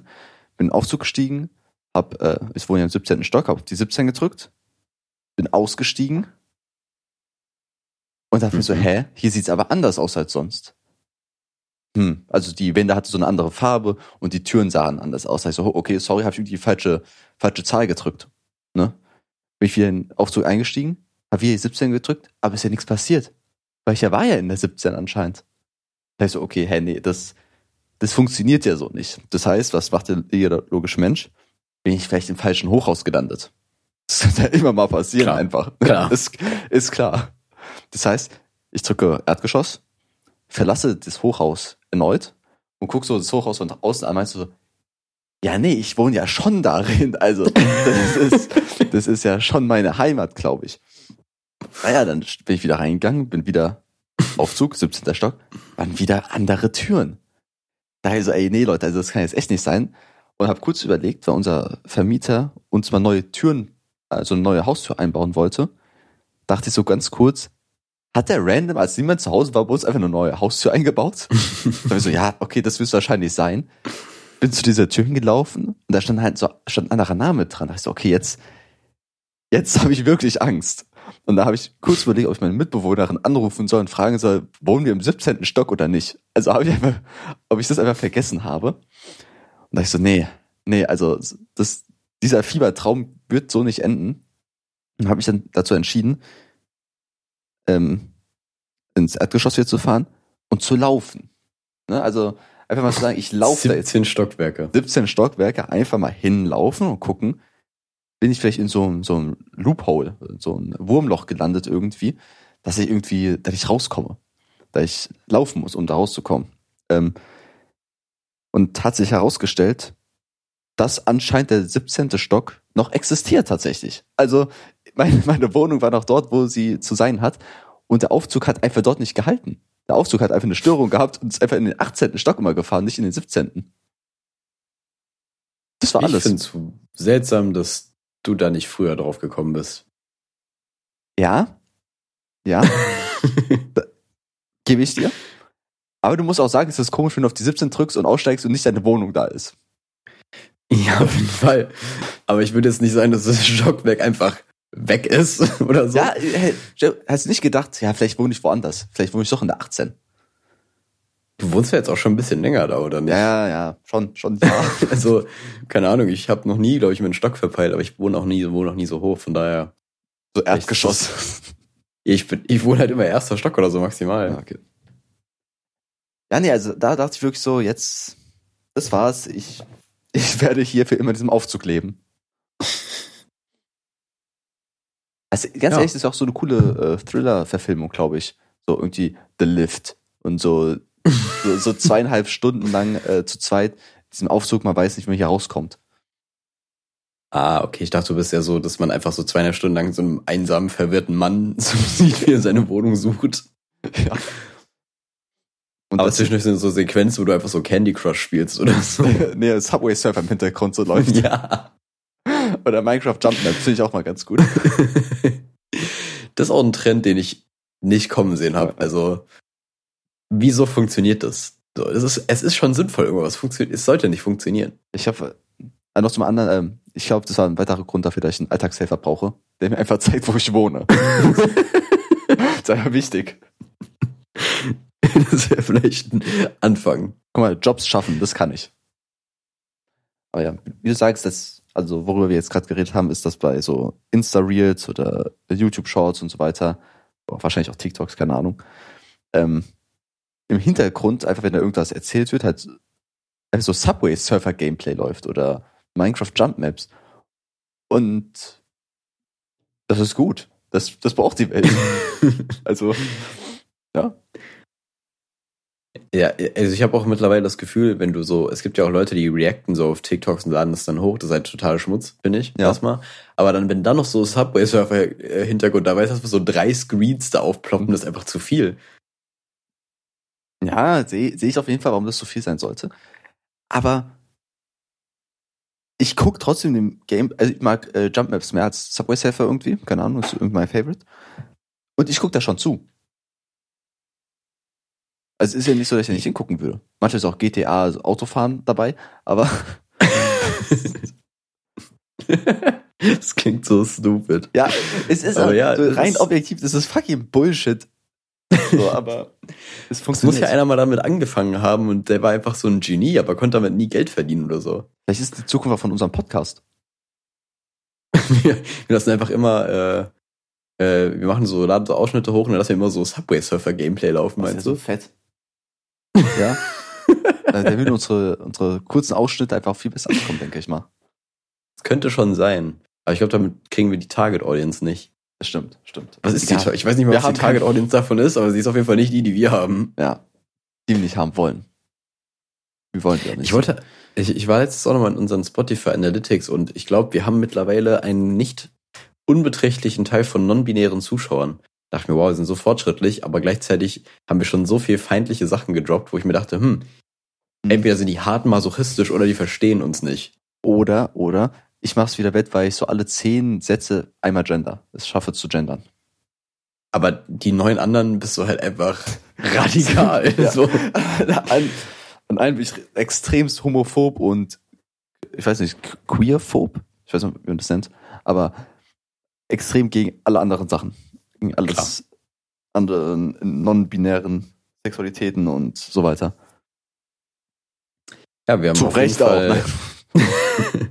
Speaker 3: bin in den Aufzug gestiegen, hab, äh, ich wohne ja im 17. Stock, hab auf die 17 gedrückt, bin ausgestiegen und dachte mir so,
Speaker 2: Mhm.
Speaker 3: hä, hier sieht's aber anders aus als sonst. Hm, also die Wände hatte so eine andere Farbe und die Türen sahen anders aus. Da ich so, oh, okay, sorry, habe ich irgendwie die falsche, falsche Zahl gedrückt. Ne? Bin ich wieder in den Aufzug eingestiegen, habe wieder die 17 gedrückt, aber ist ja nichts passiert. Weil ich ja war ja in der 17 anscheinend. Da ich so, okay, hä, nee, das, das funktioniert ja so nicht. Das heißt, was macht der jeder logische Mensch? Bin ich vielleicht im falschen Hochhaus gelandet. Das kann ja immer mal passieren
Speaker 2: Klar.
Speaker 3: einfach.
Speaker 2: Klar.
Speaker 3: Ist, ist klar. Das heißt, ich drücke Erdgeschoss, verlasse das Hochhaus erneut und guck so das Hochhaus von außen an, meinst du so, ja, nee, ich wohne ja schon darin. Also, das ist, das ist ja schon meine Heimat, glaube ich. Naja, dann bin ich wieder reingegangen, bin wieder Aufzug, 17. Stock, waren wieder andere Türen. Da ich so, ey, nee, Leute, also das kann jetzt echt nicht sein. Und habe kurz überlegt, weil unser Vermieter uns mal neue Türen, also eine neue Haustür einbauen wollte, dachte ich so ganz kurz, hat der random, als niemand zu Hause war, bei uns einfach eine neue Haustür eingebaut? da hab ich so, ja, okay, das wird wahrscheinlich sein. Bin zu dieser Tür hingelaufen und da stand halt so, stand ein anderer Name dran. Da ich so, okay, jetzt, jetzt habe ich wirklich Angst. Und da habe ich kurz überlegt, ob ich meine Mitbewohnerin anrufen soll und fragen soll, wohnen wir im 17. Stock oder nicht. Also habe ich einfach, ob ich das einfach vergessen habe. Und da ich so, nee, nee, also das, dieser Fiebertraum wird so nicht enden. Und habe mich dann dazu entschieden, ähm, ins Erdgeschoss wieder zu fahren und zu laufen. Ne? Also einfach mal zu sagen, ich laufe da jetzt
Speaker 2: 17 Stockwerke.
Speaker 3: 17 Stockwerke einfach mal hinlaufen und gucken, bin ich vielleicht in so, einem- so einem Loophole, so ein Wurmloch gelandet irgendwie, dass ich irgendwie, dass ich rauskomme. Da ich laufen muss, um da rauszukommen. Ähm, und hat sich herausgestellt, dass anscheinend der 17. Stock noch existiert tatsächlich. Also meine, meine Wohnung war noch dort, wo sie zu sein hat. Und der Aufzug hat einfach dort nicht gehalten. Der Aufzug hat einfach eine Störung gehabt und ist einfach in den 18. Stock immer gefahren, nicht in den 17. Das war
Speaker 2: Ich
Speaker 3: alles.
Speaker 2: finde es seltsam, dass du da nicht früher drauf gekommen bist.
Speaker 3: Ja. Ja, gebe ich dir. Aber du musst auch sagen, es ist komisch, wenn du auf die 17 drückst und aussteigst und nicht deine Wohnung da ist.
Speaker 2: Ja, auf jeden Fall. Aber ich würde jetzt nicht sagen, dass das Stockwerk einfach weg ist oder so.
Speaker 3: Ja, hey, hast du nicht gedacht, ja, vielleicht wohne ich woanders. Vielleicht wohne ich doch in der 18.
Speaker 2: Du wohnst ja jetzt auch schon ein bisschen länger da, oder nicht?
Speaker 3: Ja, ja, ja, schon, schon, ja.
Speaker 2: Also, keine Ahnung, ich habe noch nie, glaube ich, meinen Stock verpeilt, aber ich wohne auch nie, wohne auch nie so hoch, von daher.
Speaker 3: so Erdgeschoss.
Speaker 2: Ich bin, ich wohne halt immer erster Stock oder so maximal.
Speaker 3: Ja, okay. Ja, nee, also da dachte ich wirklich so, jetzt, das war's. Ich, ich werde hier für immer in diesem Aufzug leben. Also ganz
Speaker 2: Ja.
Speaker 3: ehrlich, das ist auch so eine coole äh, Thriller-Verfilmung, glaube ich. So irgendwie The Lift und so, so, so zweieinhalb Stunden lang äh, zu zweit diesem Aufzug, man weiß nicht, wie man hier rauskommt.
Speaker 2: Ah, okay, ich dachte, du bist ja so, dass man einfach so zweieinhalb Stunden lang so einem einsamen, verwirrten Mann so sieht, wie er seine Wohnung sucht.
Speaker 3: Ja. Und
Speaker 2: Aber zwischendurch sind so Sequenzen, wo du einfach so Candy Crush spielst oder so.
Speaker 3: nee, Subway Surfer im Hintergrund so läuft.
Speaker 2: ja.
Speaker 3: Oder Minecraft Jumpman, finde ich auch mal ganz gut.
Speaker 2: Das ist auch ein Trend, den ich nicht kommen sehen habe. Also, wieso funktioniert das? So, es, ist, es ist schon sinnvoll, irgendwas funktioniert. Es sollte nicht funktionieren.
Speaker 3: Ich habe äh, noch zum anderen, ähm, ich glaube, das war ein weiterer Grund dafür, dass ich einen Alltagshelfer brauche, der mir einfach zeigt, wo ich wohne. das ist einfach wichtig.
Speaker 2: das wäre vielleicht ein Anfang.
Speaker 3: Guck mal, Jobs schaffen, das kann ich. Aber ja, wie du sagst, das, also worüber wir jetzt gerade geredet haben, ist das bei so Insta-Reels oder YouTube-Shorts und so weiter, wahrscheinlich auch TikToks, keine Ahnung, ähm, im Hintergrund, einfach wenn da irgendwas erzählt wird, halt einfach so Subway-Surfer-Gameplay läuft oder Minecraft Jump Maps. Und das ist gut. Das, das braucht die Welt. also, ja.
Speaker 2: Ja, also ich habe auch mittlerweile das Gefühl, wenn du so, es gibt ja auch Leute, die reacten so auf TikToks und laden das dann hoch, das ist halt total Schmutz, finde ich,
Speaker 3: Ja.
Speaker 2: erstmal. Aber dann, wenn dann noch so Subway-Surfer-Hintergrund dabei ist, dass so drei Screens da aufploppen, das ist einfach zu viel.
Speaker 3: Ja, sehe seh ich auf jeden Fall, warum das so viel sein sollte. Aber ich guck trotzdem dem Game, also ich mag äh, Jump Maps mehr als Subway Surfer irgendwie, keine Ahnung, ist irgendwie mein Favorite. Und ich guck da schon zu. Also es ist ja nicht so, dass ich da nicht hingucken würde. Manchmal ist auch GTA, also Autofahren dabei, aber
Speaker 2: das klingt so stupid.
Speaker 3: ja, es ist
Speaker 2: Aber
Speaker 3: halt
Speaker 2: ja,
Speaker 3: so rein
Speaker 2: ist-
Speaker 3: objektiv, das ist fucking Bullshit. So, aber es
Speaker 2: Es muss
Speaker 3: funktioniert.
Speaker 2: ja einer mal damit angefangen haben und der war einfach so ein Genie, aber konnte damit nie Geld verdienen oder so.
Speaker 3: Vielleicht ist die Zukunft von unserem Podcast.
Speaker 2: wir, lassen einfach immer, äh, äh, wir machen so, laden so Ausschnitte hoch und dann lassen wir immer so Subway-Surfer-Gameplay laufen,
Speaker 3: Das ist
Speaker 2: meinst
Speaker 3: ja
Speaker 2: du?
Speaker 3: so fett. Ja. Äh, Da würden unsere, unsere kurzen Ausschnitte einfach viel besser ankommen, denke ich mal.
Speaker 2: Das könnte schon sein. Aber ich glaube, damit kriegen wir die Target-Audience nicht.
Speaker 3: Das stimmt, stimmt.
Speaker 2: Was ist
Speaker 3: ja,
Speaker 2: die? Ich weiß nicht
Speaker 3: Wir
Speaker 2: was die
Speaker 3: haben kein-
Speaker 2: Target-Audience davon ist, aber sie ist auf jeden Fall nicht die, die wir haben.
Speaker 3: Ja. Die wir nicht haben wollen. Wir wollen auch nicht.
Speaker 2: Ich wollte, ich, ich war letztes auch nochmal in unseren Spotify Analytics und ich glaube, wir haben mittlerweile einen nicht unbeträchtlichen Teil von non-binären Zuschauern. Dachte mir, wow, wir sind so fortschrittlich, aber gleichzeitig haben wir schon so viel feindliche Sachen gedroppt, wo ich mir dachte, hm,
Speaker 3: Hm.
Speaker 2: entweder sind die hart masochistisch oder die verstehen uns nicht.
Speaker 3: Oder, oder, ich mach's wieder wett, weil ich so alle zehn Sätze einmal gender. Es schaffe zu gendern.
Speaker 2: Aber die neun anderen bist du halt einfach radikal.
Speaker 3: Ja.
Speaker 2: so.
Speaker 3: an, an einen bin ich extremst homophob und, ich weiß nicht, queerphob? Ich weiß nicht, wie man das nennt. Aber extrem gegen alle anderen Sachen. Gegen alles anderen non-binären Sexualitäten und so weiter.
Speaker 2: Ja, wir haben
Speaker 3: Zu
Speaker 2: auf
Speaker 3: Recht
Speaker 2: jeden
Speaker 3: auch,
Speaker 2: Fall,
Speaker 3: ne?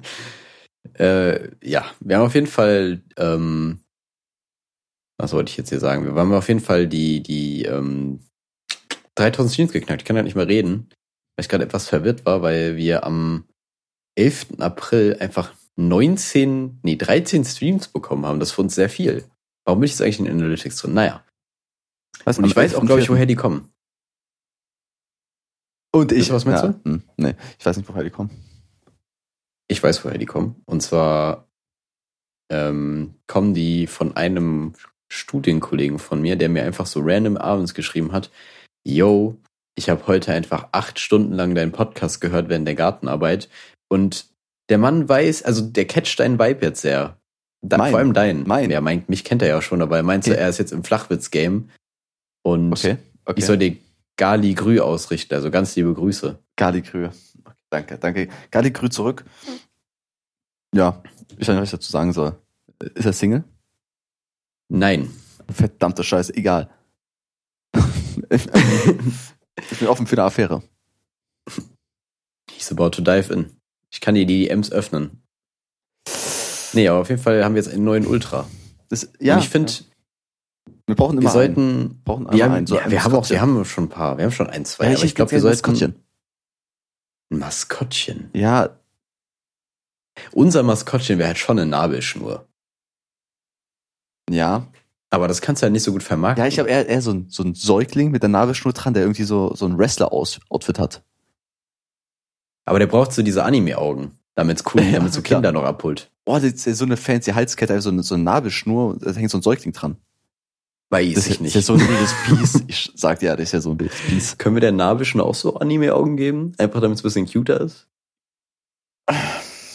Speaker 2: äh, ja, wir haben auf jeden Fall, ähm, was wollte ich jetzt hier sagen? Wir haben auf jeden Fall die, die ähm, 3000 Streams geknackt. Ich kann ja nicht mehr reden, weil ich gerade etwas verwirrt war, weil wir am 11. April einfach 19, nee, 13 Streams bekommen haben. Das ist für uns sehr viel. Warum bin ich jetzt eigentlich in Analytics drin? Naja.
Speaker 3: Was,
Speaker 2: Und ich weiß auch, glaube ich, woher die kommen.
Speaker 3: Und ich.
Speaker 2: Was meinst
Speaker 3: ja,
Speaker 2: du?
Speaker 3: hm, Nee, ich weiß nicht, woher die kommen.
Speaker 2: Ich weiß, woher die kommen. Und zwar ähm, kommen die von einem Studienkollegen von mir, der mir einfach so random abends geschrieben hat, yo, ich habe heute einfach acht Stunden lang deinen Podcast gehört während der Gartenarbeit und der Mann weiß, also der catcht deinen Vibe jetzt sehr. Da,
Speaker 3: Mein.
Speaker 2: vor allem deinen.
Speaker 3: Mein.
Speaker 2: Ja, meint, mich kennt er ja schon, aber er meinte,
Speaker 3: Okay.
Speaker 2: er ist jetzt im Flachwitz-Game und
Speaker 3: Okay. okay.
Speaker 2: ich soll dir Gali Grü ausrichten, also ganz liebe Grüße.
Speaker 3: Garligrü. Okay, danke, danke. Garligrü zurück. Ja, ich weiß nicht, was ich dazu sagen soll. Ist er Single?
Speaker 2: Nein.
Speaker 3: Verdammte Scheiße, egal. ich bin offen für eine Affäre.
Speaker 2: He's about to dive in. Ich kann dir die DMs öffnen. Nee, aber auf jeden Fall haben wir jetzt einen neuen Ultra.
Speaker 3: Das, ja,
Speaker 2: Und ich finde,
Speaker 3: wir brauchen immer
Speaker 2: wir
Speaker 3: einen.
Speaker 2: sollten.
Speaker 3: brauchen
Speaker 2: Wir haben,
Speaker 3: einen, so
Speaker 2: ja, wir haben auch, wir haben schon ein paar, wir haben schon ein, zwei,
Speaker 3: Ja,
Speaker 2: aber ich glaube, wir sollten.
Speaker 3: Maskottchen.
Speaker 2: Maskottchen.
Speaker 3: Ja,
Speaker 2: Unser Maskottchen wäre halt schon eine Nabelschnur.
Speaker 3: ja.
Speaker 2: Aber das kannst du halt nicht so gut vermarkten.
Speaker 3: Ja, ich habe eher, eher so, ein, so ein Säugling mit der Nabelschnur dran, der irgendwie so, so ein Wrestler-Outfit hat.
Speaker 2: aber der braucht so diese Anime-Augen, damit's cool,
Speaker 3: Ja,
Speaker 2: damit so. Kinder noch abholt.
Speaker 3: Oh, das ist ja so eine fancy Halskette, also so eine, so eine Nabelschnur, da hängt so ein Säugling dran.
Speaker 2: Weiß
Speaker 3: Das
Speaker 2: ich
Speaker 3: ist,
Speaker 2: nicht.
Speaker 3: das ist ja so ein wildes Biest. Ich sag ja, das ist ja so ein wildes Biest.
Speaker 2: Können wir der Nabelschnur auch so Anime-Augen geben? Einfach damit es ein bisschen cuter ist?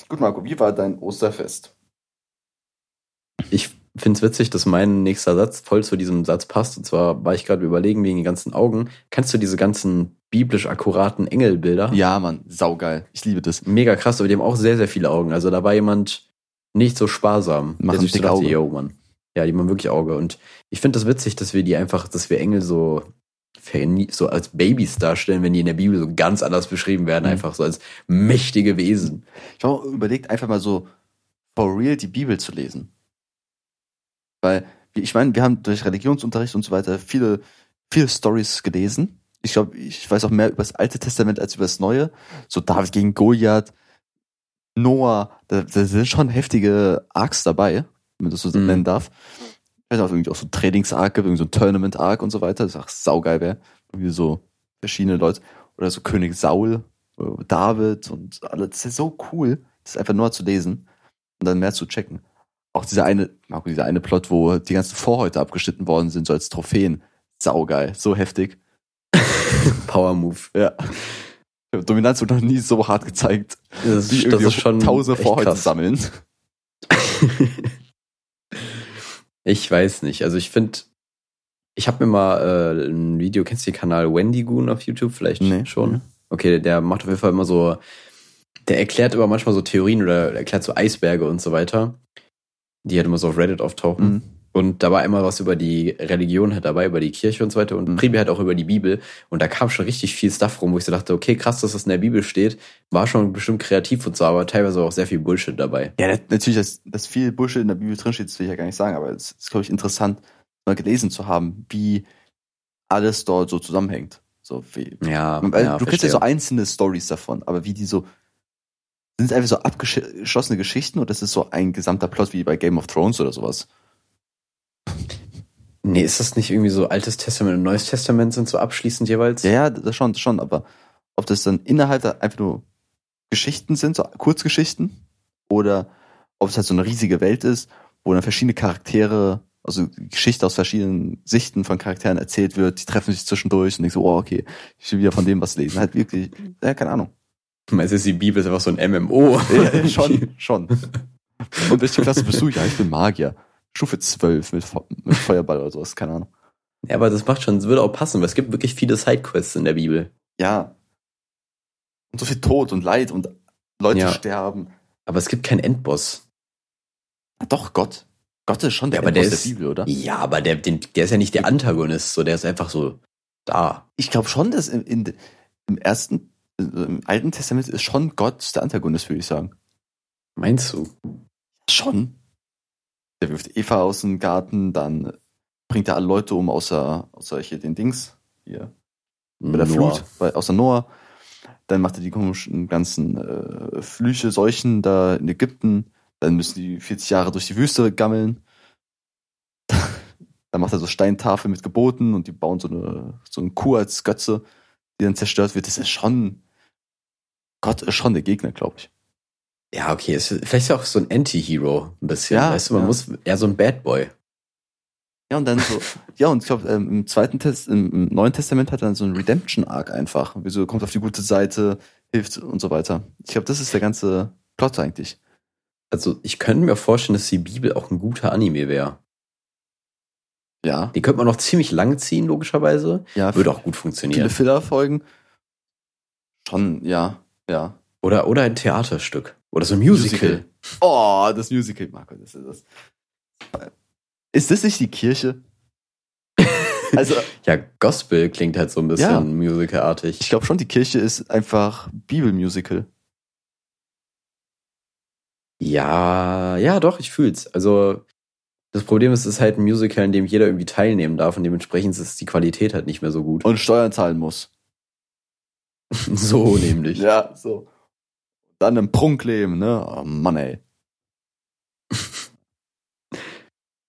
Speaker 3: Gut, Marco, wie war dein Osterfest?
Speaker 2: Ich finde es witzig, dass mein nächster Satz voll zu diesem Satz passt. Und zwar war ich gerade überlegen wegen den ganzen Augen. Kennst du diese ganzen biblisch akkuraten Engelbilder?
Speaker 3: Ja, Mann, saugeil. Ich liebe das.
Speaker 2: Mega krass, aber die haben auch sehr, sehr viele Augen. Also da war jemand nicht so sparsam.
Speaker 3: Machen
Speaker 2: so
Speaker 3: dicke
Speaker 2: dachte,
Speaker 3: Auge.
Speaker 2: yo, Mann. Ja, die machen wirklich Auge. Und ich finde das witzig, dass wir die einfach, dass wir Engel so, so als Babys darstellen, wenn die in der Bibel so ganz anders beschrieben werden.
Speaker 3: Mhm.
Speaker 2: Einfach so als mächtige Wesen.
Speaker 3: Ich habe auch überlegt, einfach mal so for real die Bibel zu lesen. Weil, ich meine, wir haben durch Religionsunterricht und so weiter viele, viele Stories gelesen. Ich glaube, ich weiß auch mehr über das Alte Testament als über das Neue. So David gegen Goliath, Noah, da, da sind schon heftige Arcs dabei, wenn man das so
Speaker 2: Mhm.
Speaker 3: nennen darf. Ich weiß auch irgendwie auch so Trainings-Arc gibt, irgendwie so ein Tournament-Arc und so weiter. Das ist auch saugeil wäre. Irgendwie so verschiedene Leute. Oder so König Saul, äh, David und alles. Das ist so cool, das einfach nur zu lesen und dann mehr zu checken. Auch dieser eine, Marco, dieser eine Plot, wo die ganzen Vorhäute abgeschnitten worden sind, so als Trophäen. Saugeil, so heftig.
Speaker 2: Power Move.
Speaker 3: Ja. Dominanz wurde noch nie so hart gezeigt.
Speaker 2: Das,
Speaker 3: Wie
Speaker 2: ist- das
Speaker 3: irgendwie
Speaker 2: ist schon
Speaker 3: tausende Vorhäute sammeln.
Speaker 2: Ich weiß nicht. Also ich finde, ich habe mir mal äh, ein Video, kennst du den Kanal Wendy Goon auf YouTube vielleicht
Speaker 3: Nee.
Speaker 2: schon?
Speaker 3: Mhm.
Speaker 2: Okay, der macht auf jeden Fall immer so, der erklärt immer manchmal so Theorien oder erklärt so Eisberge und so weiter, die halt immer so auf Reddit auftauchen.
Speaker 3: Mhm.
Speaker 2: Und da war immer was über die Religion halt dabei, über die Kirche und so weiter und
Speaker 3: Mhm.
Speaker 2: primär halt auch über die Bibel. Und da kam schon richtig viel Stuff rum, wo ich so dachte, okay, krass, dass das in der Bibel steht. War schon bestimmt kreativ und so, aber teilweise auch sehr viel Bullshit dabei.
Speaker 3: Ja, nat- natürlich, dass, dass viel Bullshit in der Bibel drinsteht, das will ich ja gar nicht sagen, aber es ist, glaube ich, interessant, mal gelesen zu haben, wie alles dort so zusammenhängt. So wie,
Speaker 2: Ja,
Speaker 3: Weil
Speaker 2: ja
Speaker 3: du kennst ja so einzelne Stories davon, aber wie die so. Sind es einfach so abgeschlossene Geschichten oder ist es so ein gesamter Plot wie bei Game of Thrones oder sowas?
Speaker 2: Nee, ist das nicht irgendwie so Altes Testament und Neues Testament sind so abschließend jeweils?
Speaker 3: Ja, ja, das schon, das schon, aber ob das dann innerhalb da einfach nur Geschichten sind, so Kurzgeschichten, oder ob es halt so eine riesige Welt ist, wo dann verschiedene Charaktere, also Geschichte aus verschiedenen Sichten von Charakteren erzählt wird, die treffen sich zwischendurch und denken so, oh, okay, ich will wieder von dem was lesen. Halt wirklich, ja, keine Ahnung.
Speaker 2: Meinst du, die Bibel ist einfach so ein MMO?
Speaker 3: Ja, schon, schon. Und welche Klasse bist du? Ja, ich bin Magier. Stufe 12 mit, mit Feuerball oder sowas, keine Ahnung.
Speaker 2: Ja, aber das macht schon, das würde auch passen, weil es gibt wirklich viele Sidequests in der Bibel.
Speaker 3: Ja. Und so viel Tod und Leid und Leute
Speaker 2: Ja.
Speaker 3: sterben.
Speaker 2: Aber es gibt keinen Endboss.
Speaker 3: Ah, Doch, Gott. Gott ist schon der,
Speaker 2: Ja, aber der
Speaker 3: Endboss
Speaker 2: ist-
Speaker 3: der Bibel, oder?
Speaker 2: Ja, aber der, den, der ist ja nicht der Antagonist, so der ist einfach so da.
Speaker 3: Ich glaube schon, dass in, in, im ersten, also im Alten Testament ist schon Gott der Antagonist, würde ich sagen.
Speaker 2: Meinst du?
Speaker 3: Schon. Der wirft Eva aus dem Garten, dann bringt er alle Leute um, außer, außer hier den Dings. Hier. Bei der
Speaker 2: Noah.
Speaker 3: Flut, bei, außer Noah. Dann macht er die komischen ganzen äh, Flüche, Seuchen da in Ägypten. Dann müssen die 40 Jahre durch die Wüste gammeln. Dann macht er so Steintafeln mit Geboten und die bauen so eine, so eine Kuh als Götze, die dann zerstört wird. Das ist schon, Gott ist schon der Gegner, glaube ich.
Speaker 2: Ja, okay, ist vielleicht ist auch so ein Anti-Hero ein bisschen.
Speaker 3: Ja,
Speaker 2: weißt du, man
Speaker 3: ja.
Speaker 2: muss eher so ein Bad Boy.
Speaker 3: Ja, und dann so, ja, und ich glaube, ähm, im zweiten Test, im, im Neuen Testament hat er dann so einen Redemption-Arc einfach. Wieso kommt auf die gute Seite, hilft und so weiter. Ich glaube, das ist der ganze Plot eigentlich.
Speaker 2: Also ich könnte mir vorstellen, dass die Bibel auch ein guter Anime wäre.
Speaker 3: Ja.
Speaker 2: Die könnte man noch ziemlich lang ziehen, logischerweise.
Speaker 3: Ja,
Speaker 2: Würde auch gut
Speaker 3: viele
Speaker 2: funktionieren.
Speaker 3: Filler-Folgen. Schon, ja, ja.
Speaker 2: Oder, oder ein Theaterstück. Oder so ein Musical.
Speaker 3: Oh, das Musical, Marco, das ist das. Ist das nicht die Kirche? Also,
Speaker 2: Ja, Gospel klingt halt so ein bisschen
Speaker 3: Ja.
Speaker 2: musicalartig.
Speaker 3: ich glaube schon, die Kirche ist einfach Bibelmusical.
Speaker 2: Ja, ja, doch, ich fühl's. Also, das Problem ist, es ist halt ein Musical, in dem jeder irgendwie teilnehmen darf und dementsprechend ist die Qualität halt nicht mehr so gut.
Speaker 3: Und Steuern zahlen muss.
Speaker 2: so nämlich.
Speaker 3: Ja, so. Dann im Prunkleben, ne? Oh Mann, ey.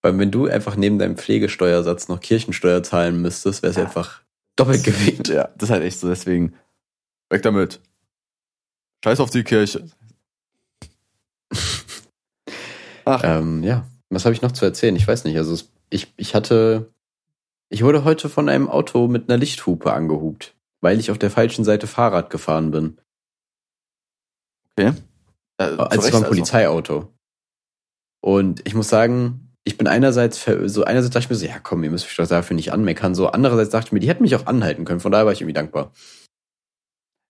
Speaker 2: Weil wenn du einfach neben deinem Pflegesteuersatz noch Kirchensteuer zahlen müsstest, wäre es
Speaker 3: Ja.
Speaker 2: einfach doppelt gewinkt.
Speaker 3: Ja, das ist halt echt so, deswegen. Weg damit. Scheiß auf die Kirche. Ach,
Speaker 2: Ähm, ja, was habe ich noch zu erzählen? Ich weiß nicht. Also es, ich, ich hatte, ich wurde heute von einem Auto mit einer Lichthupe angehupt, weil ich auf der falschen Seite Fahrrad gefahren bin.
Speaker 3: Okay. Äh,
Speaker 2: Also
Speaker 3: zu
Speaker 2: es war ein
Speaker 3: also.
Speaker 2: Polizeiauto. Und ich muss sagen, ich bin einerseits, so einerseits dachte ich mir so, ja komm, ihr müsst mich doch dafür nicht anmeckern. So andererseits dachte ich mir, die hätten mich auch anhalten können. Von daher war ich irgendwie dankbar.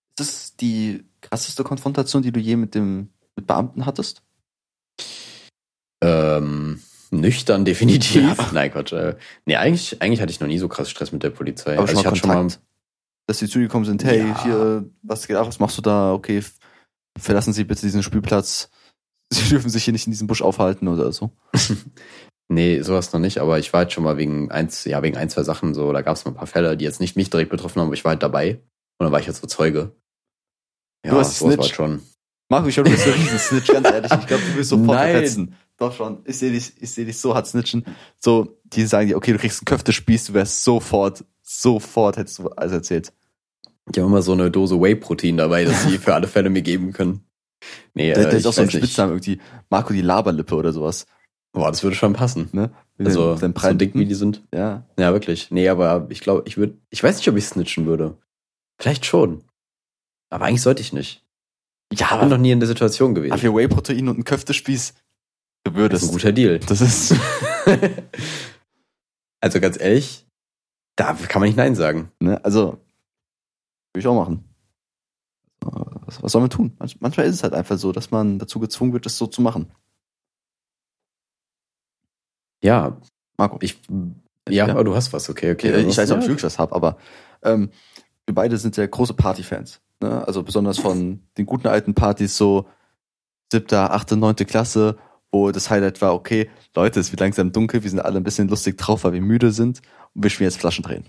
Speaker 3: Ist das die krasseste Konfrontation, die du je mit dem mit Beamten hattest?
Speaker 2: Ähm, nüchtern definitiv.
Speaker 3: Ja.
Speaker 2: Nein, Quatsch. Äh, nee, eigentlich, eigentlich hatte ich noch nie so krass Stress mit der Polizei.
Speaker 3: Aber
Speaker 2: Also ich hatte schon mal,
Speaker 3: Kontakt, dass die zu dir gekommen sind, hey,
Speaker 2: Ja.
Speaker 3: hier, was geht ab, was machst du da? Okay, verlassen Sie bitte diesen Spielplatz. Sie dürfen sich hier nicht in diesem Busch aufhalten oder so.
Speaker 2: Nee, sowas noch nicht, aber ich war halt schon mal wegen eins, ja, wegen ein, zwei Sachen so, da gab es mal ein paar Fälle, die jetzt nicht mich direkt betroffen haben, aber ich war halt dabei. Und dann war ich halt so Zeuge. Ja,
Speaker 3: Du hast
Speaker 2: sowas war
Speaker 3: Snitch.
Speaker 2: schon.
Speaker 3: Marco, ich glaube, du bist ein Riesensnitch, ganz ehrlich. Ich glaube, du willst sofort
Speaker 2: Nein.
Speaker 3: verpetzen. Doch schon. Ich sehe dich, ich sehe dich so hart snitchen. So, die sagen dir, okay, du kriegst einen Köftespieß, du wärst sofort, sofort hättest du alles erzählt.
Speaker 2: Ich habe immer so eine Dose Whey-Protein dabei, dass sie für alle Fälle mir geben können. Nee,
Speaker 3: Der,
Speaker 2: äh,
Speaker 3: der
Speaker 2: ich
Speaker 3: ist auch so ein. Spitznamen irgendwie. Marco die Laberlippe oder sowas.
Speaker 2: Boah, das würde schon passen.
Speaker 3: Ne?
Speaker 2: Also,
Speaker 3: den-
Speaker 2: so dick wie die sind.
Speaker 3: Ja.
Speaker 2: Ja, wirklich. Nee, aber ich glaube, ich würde, ich weiß nicht, ob ich snitchen würde. Vielleicht schon. Aber eigentlich sollte ich nicht.
Speaker 3: Ja,
Speaker 2: Ich bin noch nie in der Situation gewesen.
Speaker 3: Für Whey-Protein und einen Köftespieß, du
Speaker 2: Das
Speaker 3: würdest.
Speaker 2: ist ein guter Deal.
Speaker 3: Das ist,
Speaker 2: also ganz ehrlich, da kann man nicht Nein sagen.
Speaker 3: ne, also, würde ich auch machen. Was, was soll man tun? Manch, manchmal ist es halt einfach so, dass man dazu gezwungen wird, das so zu machen.
Speaker 2: Ja,
Speaker 3: Marco,
Speaker 2: ich, ja,
Speaker 3: Ja.
Speaker 2: aber du hast was, okay, okay.
Speaker 3: Okay, ich weiß nicht, ob ich
Speaker 2: ja,
Speaker 3: wirklich was habe, aber ähm, wir beide sind ja große Partyfans. Ne? Also besonders von den guten alten Partys, so siebte, achte, neunte Klasse, wo das Highlight war, okay, Leute, es wird langsam dunkel, wir sind alle ein bisschen lustig drauf, weil wir müde sind und wir spielen jetzt Flaschendrehen.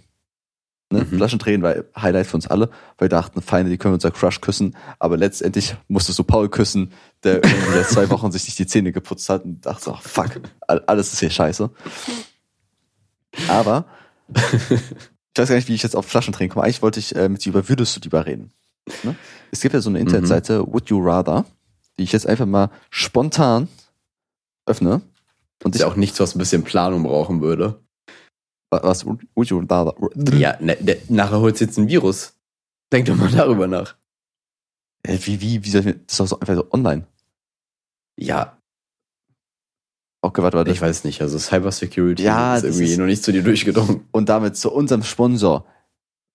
Speaker 3: Ne?
Speaker 2: Mhm.
Speaker 3: Flaschendrehen war Highlight für uns alle, weil wir dachten, Feinde, die können unser Crush küssen, aber letztendlich musstest du Paul küssen, der irgendwie seit zwei Wochen sich nicht die Zähne geputzt hat und dachte so, fuck, all- alles ist hier scheiße. Aber ich weiß gar nicht, wie ich jetzt auf Flaschendrehen komme. Eigentlich wollte ich äh, mit dir über Würdest du lieber reden. Ne? Es gibt ja so eine Internetseite, Would You Rather, die ich jetzt einfach mal spontan öffne. Und
Speaker 2: ist
Speaker 3: ich
Speaker 2: ja auch nichts, was ein bisschen Planung brauchen würde.
Speaker 3: Was?
Speaker 2: Ja, ne, ne, nachher holst du jetzt ein Virus. Denk doch mal darüber nach.
Speaker 3: Wie, wie, wie soll ich mir, das ist doch so einfach so online.
Speaker 2: Ja,
Speaker 3: Okay, warte, warte.
Speaker 2: ich weiß nicht. Also Cybersecurity
Speaker 3: Ja,
Speaker 2: ist irgendwie
Speaker 3: ist-
Speaker 2: noch nicht zu dir durchgedrungen.
Speaker 3: Und damit zu unserem Sponsor,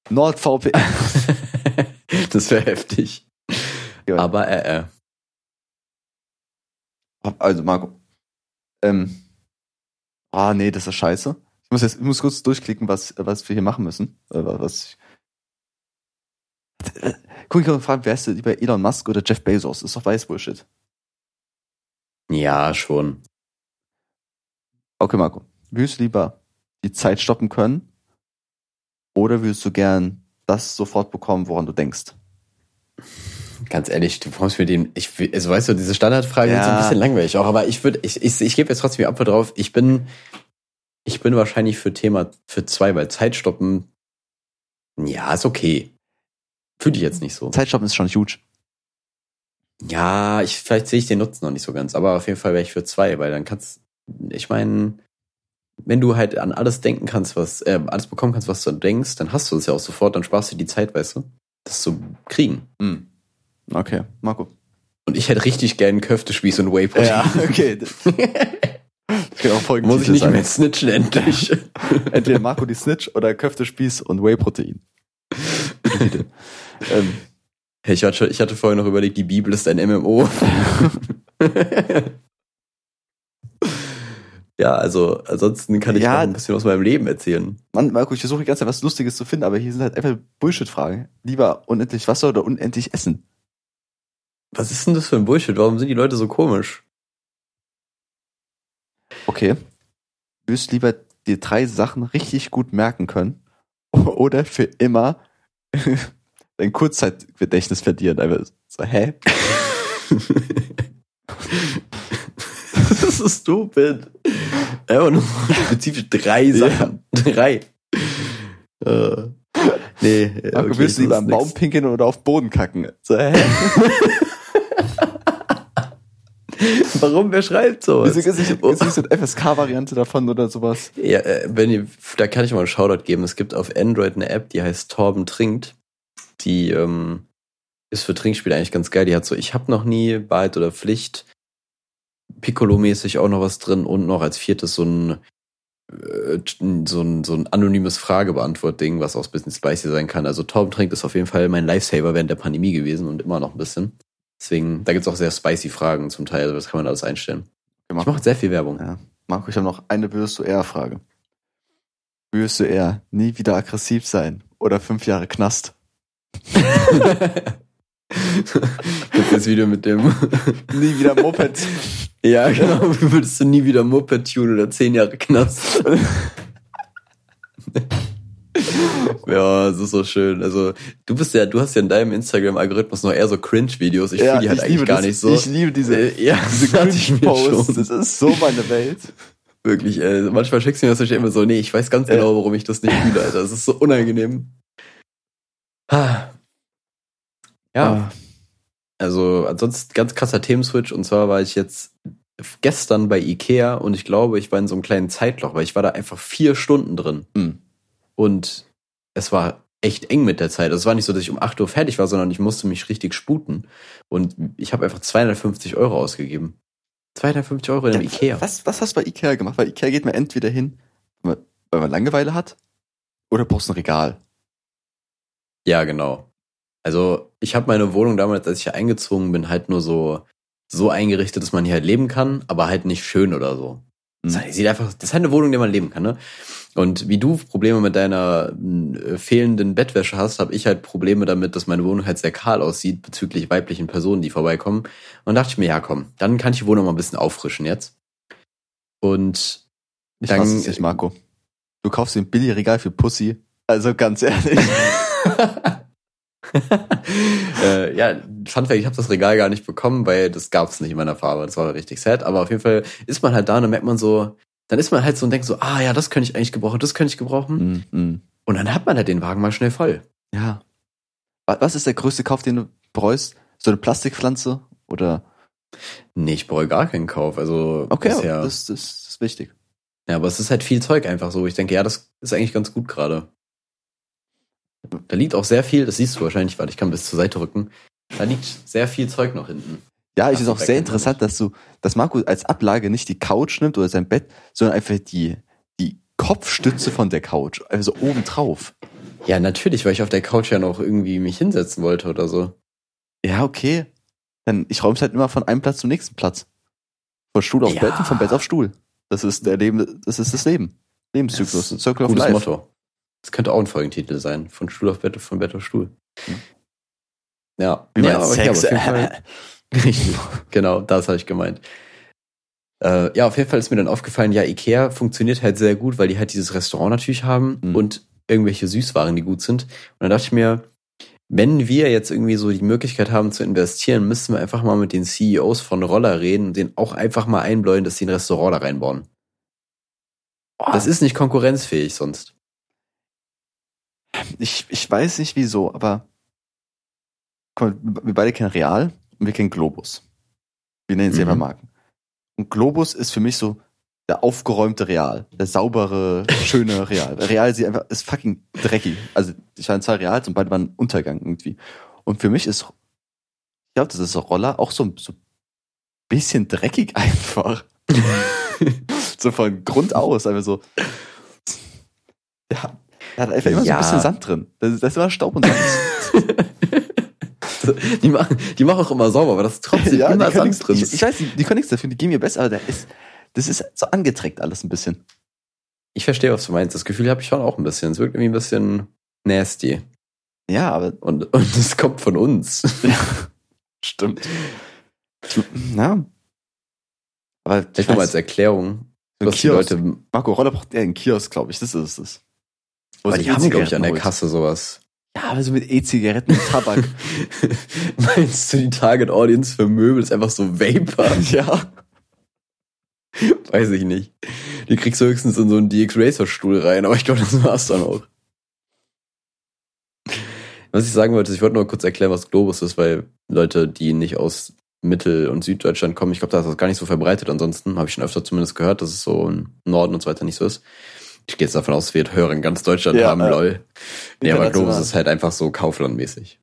Speaker 3: NordVPN.
Speaker 2: das wäre heftig.
Speaker 3: Ja.
Speaker 2: Aber äh, äh.
Speaker 3: Also, Marco. Ähm, Ah, nee, das ist scheiße. Ich muss jetzt, ich muss kurz durchklicken, was, was wir hier machen müssen. Äh, Was ich, Guck, ich kann fragen, wer ist denn lieber Elon Musk oder Jeff Bezos? Ist doch weiß Bullshit.
Speaker 2: Ja, schon.
Speaker 3: Okay, Marco. Würdest du lieber die Zeit stoppen können? Oder würdest du gern das sofort bekommen, woran du denkst?
Speaker 2: Ganz ehrlich, du brauchst mir den, ich, also weißt du, diese Standardfrage ist so ein
Speaker 3: Ja.
Speaker 2: bisschen langweilig auch, aber ich würde, ich, ich, ich gebe jetzt trotzdem die Antwort drauf. Ich bin, ich bin wahrscheinlich für Thema, für zwei, weil Zeitstoppen, ja, ist okay. Fühle ich jetzt nicht so.
Speaker 3: Zeit stoppen ist schon huge.
Speaker 2: Ja, ich, vielleicht sehe ich den Nutzen noch nicht so ganz, aber auf jeden Fall wäre ich für zwei, weil dann kannst, ich meine, wenn du halt an alles denken kannst, was, äh, alles bekommen kannst, was du denkst, dann hast du es ja auch sofort, dann sparst du die Zeit, weißt du, das zu kriegen.
Speaker 3: Hm. Okay, Marco.
Speaker 2: Und ich hätte richtig gern Köftespieß und Whey-Protein.
Speaker 3: Ja, okay. Folgende
Speaker 2: Muss ich nicht
Speaker 3: sein.
Speaker 2: mehr snitchen endlich.
Speaker 3: Entweder Marco die Snitch oder Köftespieß und Whey-Protein. ähm,
Speaker 2: Hey, ich, hatte, ich hatte vorher noch überlegt, die Bibel ist ein MMO. ja, also ansonsten kann ich
Speaker 3: Ja.
Speaker 2: ein bisschen aus meinem Leben erzählen.
Speaker 3: Mann, Marco, ich versuche die ganze Zeit was Lustiges zu finden, aber hier sind halt einfach Bullshit-Fragen. Lieber unendlich Wasser oder unendlich Essen?
Speaker 2: Was ist denn das für ein Bullshit? Warum sind die Leute so komisch?
Speaker 3: Okay. Du lieber dir drei Sachen richtig gut merken können oder für immer dein Kurzzeitgedächtnis verlieren? Einfach so, hä?
Speaker 2: das ist stupid. Einfach nur spezifisch drei Sachen. Drei. Äh, nee,
Speaker 3: Marco,
Speaker 2: okay,
Speaker 3: willst du lieber am Baum pinkeln oder auf Boden kacken? So, hä?
Speaker 2: Warum? Wer schreibt sowas?
Speaker 3: Wieso ist so eine FSK-Variante davon oder sowas?
Speaker 2: Ja, äh, wenn ihr, da kann ich mal einen Shoutout geben. Es gibt auf Android eine App, die heißt Torben trinkt. Die ähm, ist für Trinkspiele eigentlich ganz geil. Die hat so, ich habe noch nie Wahrheit oder Pflicht. Piccolo-mäßig auch noch was drin und noch als viertes so ein äh, so ein, so ein anonymes Fragebeantwort-Ding, was auch ein bisschen spicy sein kann. Also Torben trinkt ist auf jeden Fall mein Lifesaver während der Pandemie gewesen und immer noch ein bisschen. Deswegen, da gibt's auch sehr spicy Fragen zum Teil, also das kann man alles einstellen. Ich mache sehr viel Werbung.
Speaker 3: Ja. Marco, ich habe noch eine Würdest du eher Frage. Würdest du eher nie wieder aggressiv sein oder fünf Jahre Knast?
Speaker 2: Das Video mit dem
Speaker 3: Nie wieder Moped.
Speaker 2: Ja, genau. Würdest du nie wieder Moped tun oder zehn Jahre Knast? ja, das ist so schön. Also, du bist ja, du hast ja in deinem Instagram-Algorithmus noch eher so Cringe-Videos. Ich fühle die halt eigentlich gar
Speaker 3: das.
Speaker 2: nicht so.
Speaker 3: Ich liebe diese,
Speaker 2: Äh, ja,
Speaker 3: diese Cringe-Posts. Das ist so meine Welt.
Speaker 2: Wirklich, äh, manchmal schickst du mir das immer so, nee, ich weiß ganz genau,
Speaker 3: Ja.
Speaker 2: warum ich das nicht fühle, Alter. Das ist so unangenehm. Ah. Ja,
Speaker 3: Ah,
Speaker 2: Also ansonsten ganz krasser Themenswitch und zwar war ich jetzt gestern bei Ikea und ich glaube, ich war in so einem kleinen Zeitloch, weil ich war da einfach vier Stunden drin
Speaker 3: hm.
Speaker 2: Und es war echt eng mit der Zeit. Also es war nicht so, dass ich um 8 Uhr fertig war, sondern ich musste mich richtig sputen und ich habe einfach 250 Euro ausgegeben. 250 Euro in einem Ikea.
Speaker 3: Was, was hast du bei Ikea gemacht? Bei Ikea geht man entweder hin, weil man- weil Langeweile hat, oder brauchst ein Regal.
Speaker 2: Ja, genau. Also ich habe meine Wohnung damals, als ich hier eingezogen bin, halt nur so so eingerichtet, dass man hier halt leben kann, aber halt nicht schön oder so. Das
Speaker 3: Hm.
Speaker 2: sieht einfach, das ist halt eine Wohnung, in der man leben kann, ne? Und wie du Probleme mit deiner äh, fehlenden Bettwäsche hast, habe ich halt Probleme damit, dass meine Wohnung halt sehr kahl aussieht bezüglich weiblichen Personen, die vorbeikommen. Und dachte ich mir, ja komm, dann kann ich die Wohnung mal ein bisschen auffrischen jetzt. Und
Speaker 3: Ich
Speaker 2: Dann-
Speaker 3: fasse es nicht, Marco. Du kaufst dir ein Billigregal für Pussy. Also ganz ehrlich.
Speaker 2: äh, ja, Fun Fact, ich habe das Regal gar nicht bekommen, weil das gab's nicht in meiner Farbe. Das war richtig sad. Aber auf jeden Fall ist man halt da und dann merkt man so, dann ist man halt so und denkt so, ah ja, das könnte ich eigentlich gebrauchen, das könnte ich gebrauchen.
Speaker 3: mm, mm.
Speaker 2: Und dann hat man halt den Wagen mal schnell voll.
Speaker 3: Ja. Wa- Was ist der größte Kauf, den du bereust? So eine Plastikpflanze? Oder?
Speaker 2: Nee, ich bereue gar keinen Kauf. Also
Speaker 3: Okay,
Speaker 2: bisher.
Speaker 3: das, das ist wichtig.
Speaker 2: ja, aber es ist halt viel Zeug einfach so. Ich denke, ja, das ist eigentlich ganz gut gerade. Da liegt auch sehr viel, das siehst du wahrscheinlich, weil ich kann bis zur Seite rücken. Da liegt sehr viel Zeug noch hinten.
Speaker 3: Ja, es ist auch sehr interessant, dass du, dass Marco als Ablage nicht die Couch nimmt oder sein Bett, sondern einfach die, die Kopfstütze von der Couch. Also oben drauf.
Speaker 2: Ja, natürlich, weil ich auf der Couch ja noch irgendwie mich hinsetzen wollte oder so.
Speaker 3: Ja, okay. Dann, ich räume es halt immer von einem Platz zum nächsten Platz. Von Stuhl auf
Speaker 2: Ja.
Speaker 3: Bett und vom Bett auf Stuhl. Das ist der Leben, das ist das Leben. Lebenszyklus,
Speaker 2: Das
Speaker 3: Circle of Life.
Speaker 2: Motto. Das könnte auch ein Folgentitel sein. Von Stuhl auf Bett, von Bett auf Stuhl.
Speaker 3: Hm.
Speaker 2: Ja.
Speaker 3: Wie
Speaker 2: ja,
Speaker 3: mein
Speaker 2: aber- ja, genau, das habe ich gemeint. Äh, ja, auf jeden Fall ist mir dann aufgefallen, ja, Ikea funktioniert halt sehr gut, weil die halt dieses Restaurant natürlich haben
Speaker 3: Mhm.
Speaker 2: und irgendwelche Süßwaren, die gut sind. Und dann dachte ich mir, wenn wir jetzt irgendwie so die Möglichkeit haben zu investieren, müssten wir einfach mal mit den CEOs von Roller reden und denen auch einfach mal einbläuen, dass sie ein Restaurant da reinbauen. Das ist nicht konkurrenzfähig sonst.
Speaker 3: Ich, ich weiß nicht wieso, aber guck mal, wir beide kennen Real und wir kennen Globus. Wir nennen es
Speaker 2: Mhm.
Speaker 3: einfach Marken. Und Globus ist für mich so der aufgeräumte Real, der saubere, schöne Real. Real sieht einfach, ist fucking dreckig. Also ich war in zwei Reals und beide waren Untergang irgendwie. Und für mich ist, ich glaube, das ist so Roller auch so, so ein bisschen dreckig einfach. so von Grund aus, einfach so. Ja, da hat einfach immer so
Speaker 2: Ja.
Speaker 3: ein bisschen Sand drin. Das ist, das ist immer Staub und Sand.
Speaker 2: Die machen, die machen auch immer sauber, aber das ist trotzdem
Speaker 3: Ja,
Speaker 2: immer Sand drin.
Speaker 3: ich, ich weiß, die, die können nichts dafür, die gehen mir besser, aber der ist, das ist so angeträgt alles ein bisschen.
Speaker 2: Ich verstehe, was du meinst. Das Gefühl habe ich schon auch ein bisschen. Es wirkt irgendwie ein bisschen nasty.
Speaker 3: Ja, aber
Speaker 2: Und, und es kommt von uns.
Speaker 3: stimmt. Ja. Aber ich
Speaker 2: Vielleicht nochmal als Erklärung, was die. Leute.
Speaker 3: Marco Roller braucht eher einen Kiosk, glaube ich. Das ist es. Sich
Speaker 2: die haben, glaube ich, an der. Kasse sowas.
Speaker 3: Ja, aber so mit E-Zigaretten und Tabak.
Speaker 2: Meinst du, die Target Audience für Möbel ist einfach so Vapor?
Speaker 3: ja.
Speaker 2: Weiß ich nicht. Die kriegst du höchstens in so einen DX Racer Stuhl rein, aber ich glaube, das war's dann auch. Was ich sagen wollte, ich wollte nur kurz erklären, was Globus ist, weil Leute, die nicht aus Mittel- und Süddeutschland kommen, ich glaube, da ist das gar nicht so verbreitet. Ansonsten habe ich schon öfter zumindest gehört, dass es so im Norden und so weiter nicht so ist. Ich gehe jetzt davon aus, wir Hörer in ganz Deutschland
Speaker 3: Ja,
Speaker 2: haben,
Speaker 3: äh,
Speaker 2: lol. Nee, aber Globus ist halt einfach so Kauflandmäßig.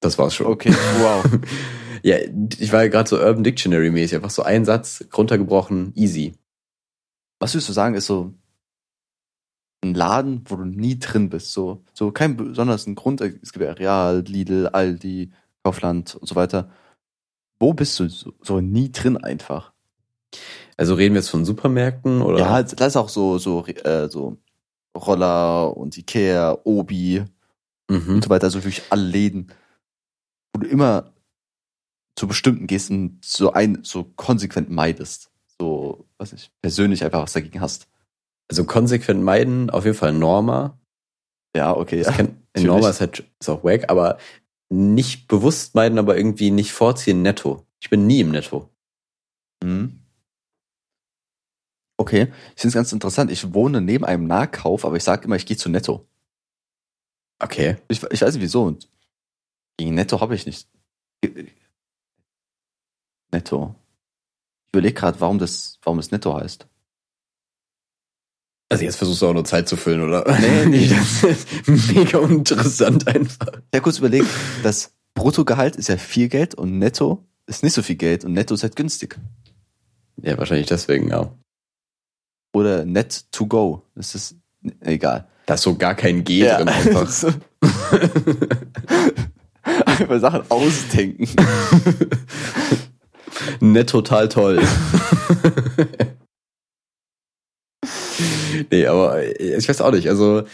Speaker 2: Das war's schon.
Speaker 3: Okay, wow.
Speaker 2: Ja, ich war ja gerade so Urban Dictionary mäßig, einfach so ein Satz runtergebrochen, easy.
Speaker 3: Was würdest du sagen, ist so ein Laden, wo du nie drin bist? So, so kein besonders Grund. Es gibt ja Real, Lidl, Aldi, Kaufland und so weiter. Wo bist du so, so nie drin einfach?
Speaker 2: Also reden wir jetzt von Supermärkten oder?
Speaker 3: Ja, das ist auch so, so, äh, so Roller und Ikea, Obi
Speaker 2: mhm.
Speaker 3: und so weiter, also wirklich alle Läden, wo du immer zu bestimmten gehst und so ein, so konsequent meidest. So, was ich, persönlich einfach was dagegen hast.
Speaker 2: also konsequent meiden, auf jeden Fall Norma.
Speaker 3: Ja, okay, ja. natürlich.
Speaker 2: Norma ist halt ist auch wack, aber nicht bewusst meiden, aber irgendwie nicht vorziehen netto. Ich bin nie im Netto.
Speaker 3: Mhm. Okay, ich finde es ganz interessant. Ich wohne neben einem Nahkauf, aber ich sage immer, ich gehe zu Netto.
Speaker 2: Okay.
Speaker 3: Ich, ich weiß nicht wieso. Und gegen Netto habe ich nicht. Netto. Ich überlege gerade, warum das, warum das Netto heißt.
Speaker 2: Also jetzt versuchst du auch nur Zeit zu füllen, oder?
Speaker 3: Nee, nee.
Speaker 2: das ist mega uninteressant einfach.
Speaker 3: Ich habe kurz überlegt, das Bruttogehalt ist ja viel Geld und Netto ist nicht so viel Geld und Netto ist halt günstig.
Speaker 2: Ja, wahrscheinlich deswegen, ja.
Speaker 3: Oder Net to go. Das ist egal.
Speaker 2: Da ist so gar kein G drin einfach.
Speaker 3: Einfach Sachen ausdenken.
Speaker 2: Nett total toll. nee, aber äh, ich weiß auch nicht. Also,